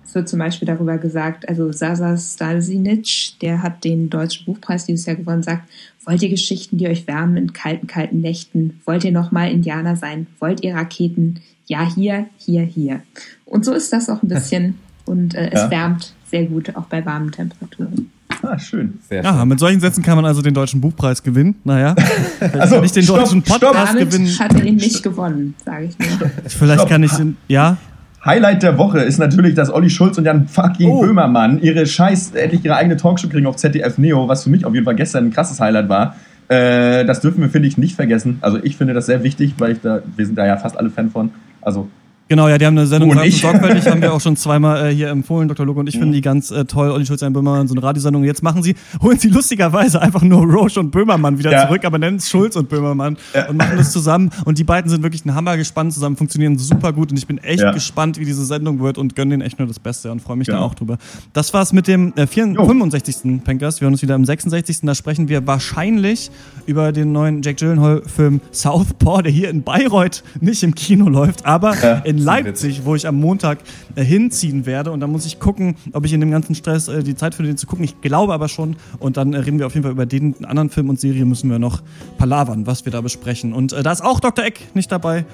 es wird zum Beispiel darüber gesagt, also Sasa Stalsinic, der hat den Deutschen Buchpreis dieses Jahr gewonnen, sagt, wollt ihr Geschichten, die euch wärmen in kalten, kalten Nächten? Wollt ihr nochmal Indianer sein? Wollt ihr Raketen? Ja, hier, hier, hier. Und so ist das auch ein bisschen. Und äh, es ja. wärmt sehr gut, auch bei warmen Temperaturen. Ah, schön. Sehr ja, schön. mit solchen Sätzen kann man also den Deutschen Buchpreis gewinnen. Naja, also nicht den stopp, Deutschen Podcast stopp. gewinnen. hat er ihn nicht gewonnen, sage ich nur. Vielleicht stopp. kann ich, ja. Highlight der Woche ist natürlich, dass Olli Schulz und Jan fucking oh. Böhmermann ihre Scheiß, endlich ihre eigene Talkshow kriegen auf ZDF Neo, was für mich auf jeden Fall gestern ein krasses Highlight war. Äh, das dürfen wir, finde ich, nicht vergessen. Also ich finde das sehr wichtig, weil ich da, wir sind da ja fast alle Fan von. Also Genau, ja, die haben eine Sendung und ich. sorgfältig, haben wir auch schon zweimal äh, hier empfohlen, Dr. Luke und ich mhm. finden die ganz äh, toll. Olli Schulz, ein Böhmermann, so eine Radiosendung. Jetzt machen sie, holen sie lustigerweise einfach nur Roche und Böhmermann wieder ja. zurück, aber nennen es Schulz und Böhmermann ja. und machen das zusammen. Und die beiden sind wirklich ein Hammer gespannt zusammen, funktionieren super gut und ich bin echt ja. gespannt, wie diese Sendung wird und gönne denen echt nur das Beste und freue mich da auch drüber. Das war's mit dem äh, 64, 65. Pencast. Wir hören uns wieder am 66. Da sprechen wir wahrscheinlich über den neuen Jake Gyllenhaal-Film Southpaw, der hier in Bayreuth nicht im Kino läuft, aber in in Leipzig, wo ich am Montag äh, hinziehen werde. Und da muss ich gucken, ob ich in dem ganzen Stress äh, die Zeit finde, den zu gucken. Ich glaube aber schon. Und dann äh, reden wir auf jeden Fall über den anderen Film und Serie müssen wir noch palavern, was wir da besprechen. Und äh, da ist auch Dr. Eck nicht dabei.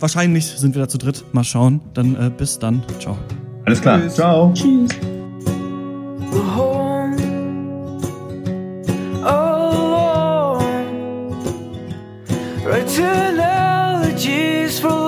Wahrscheinlich sind wir da zu dritt. Mal schauen. Dann äh, bis dann. Ciao. Alles klar. Tschüss. Ciao. Tschüss. alone. Writing elegies for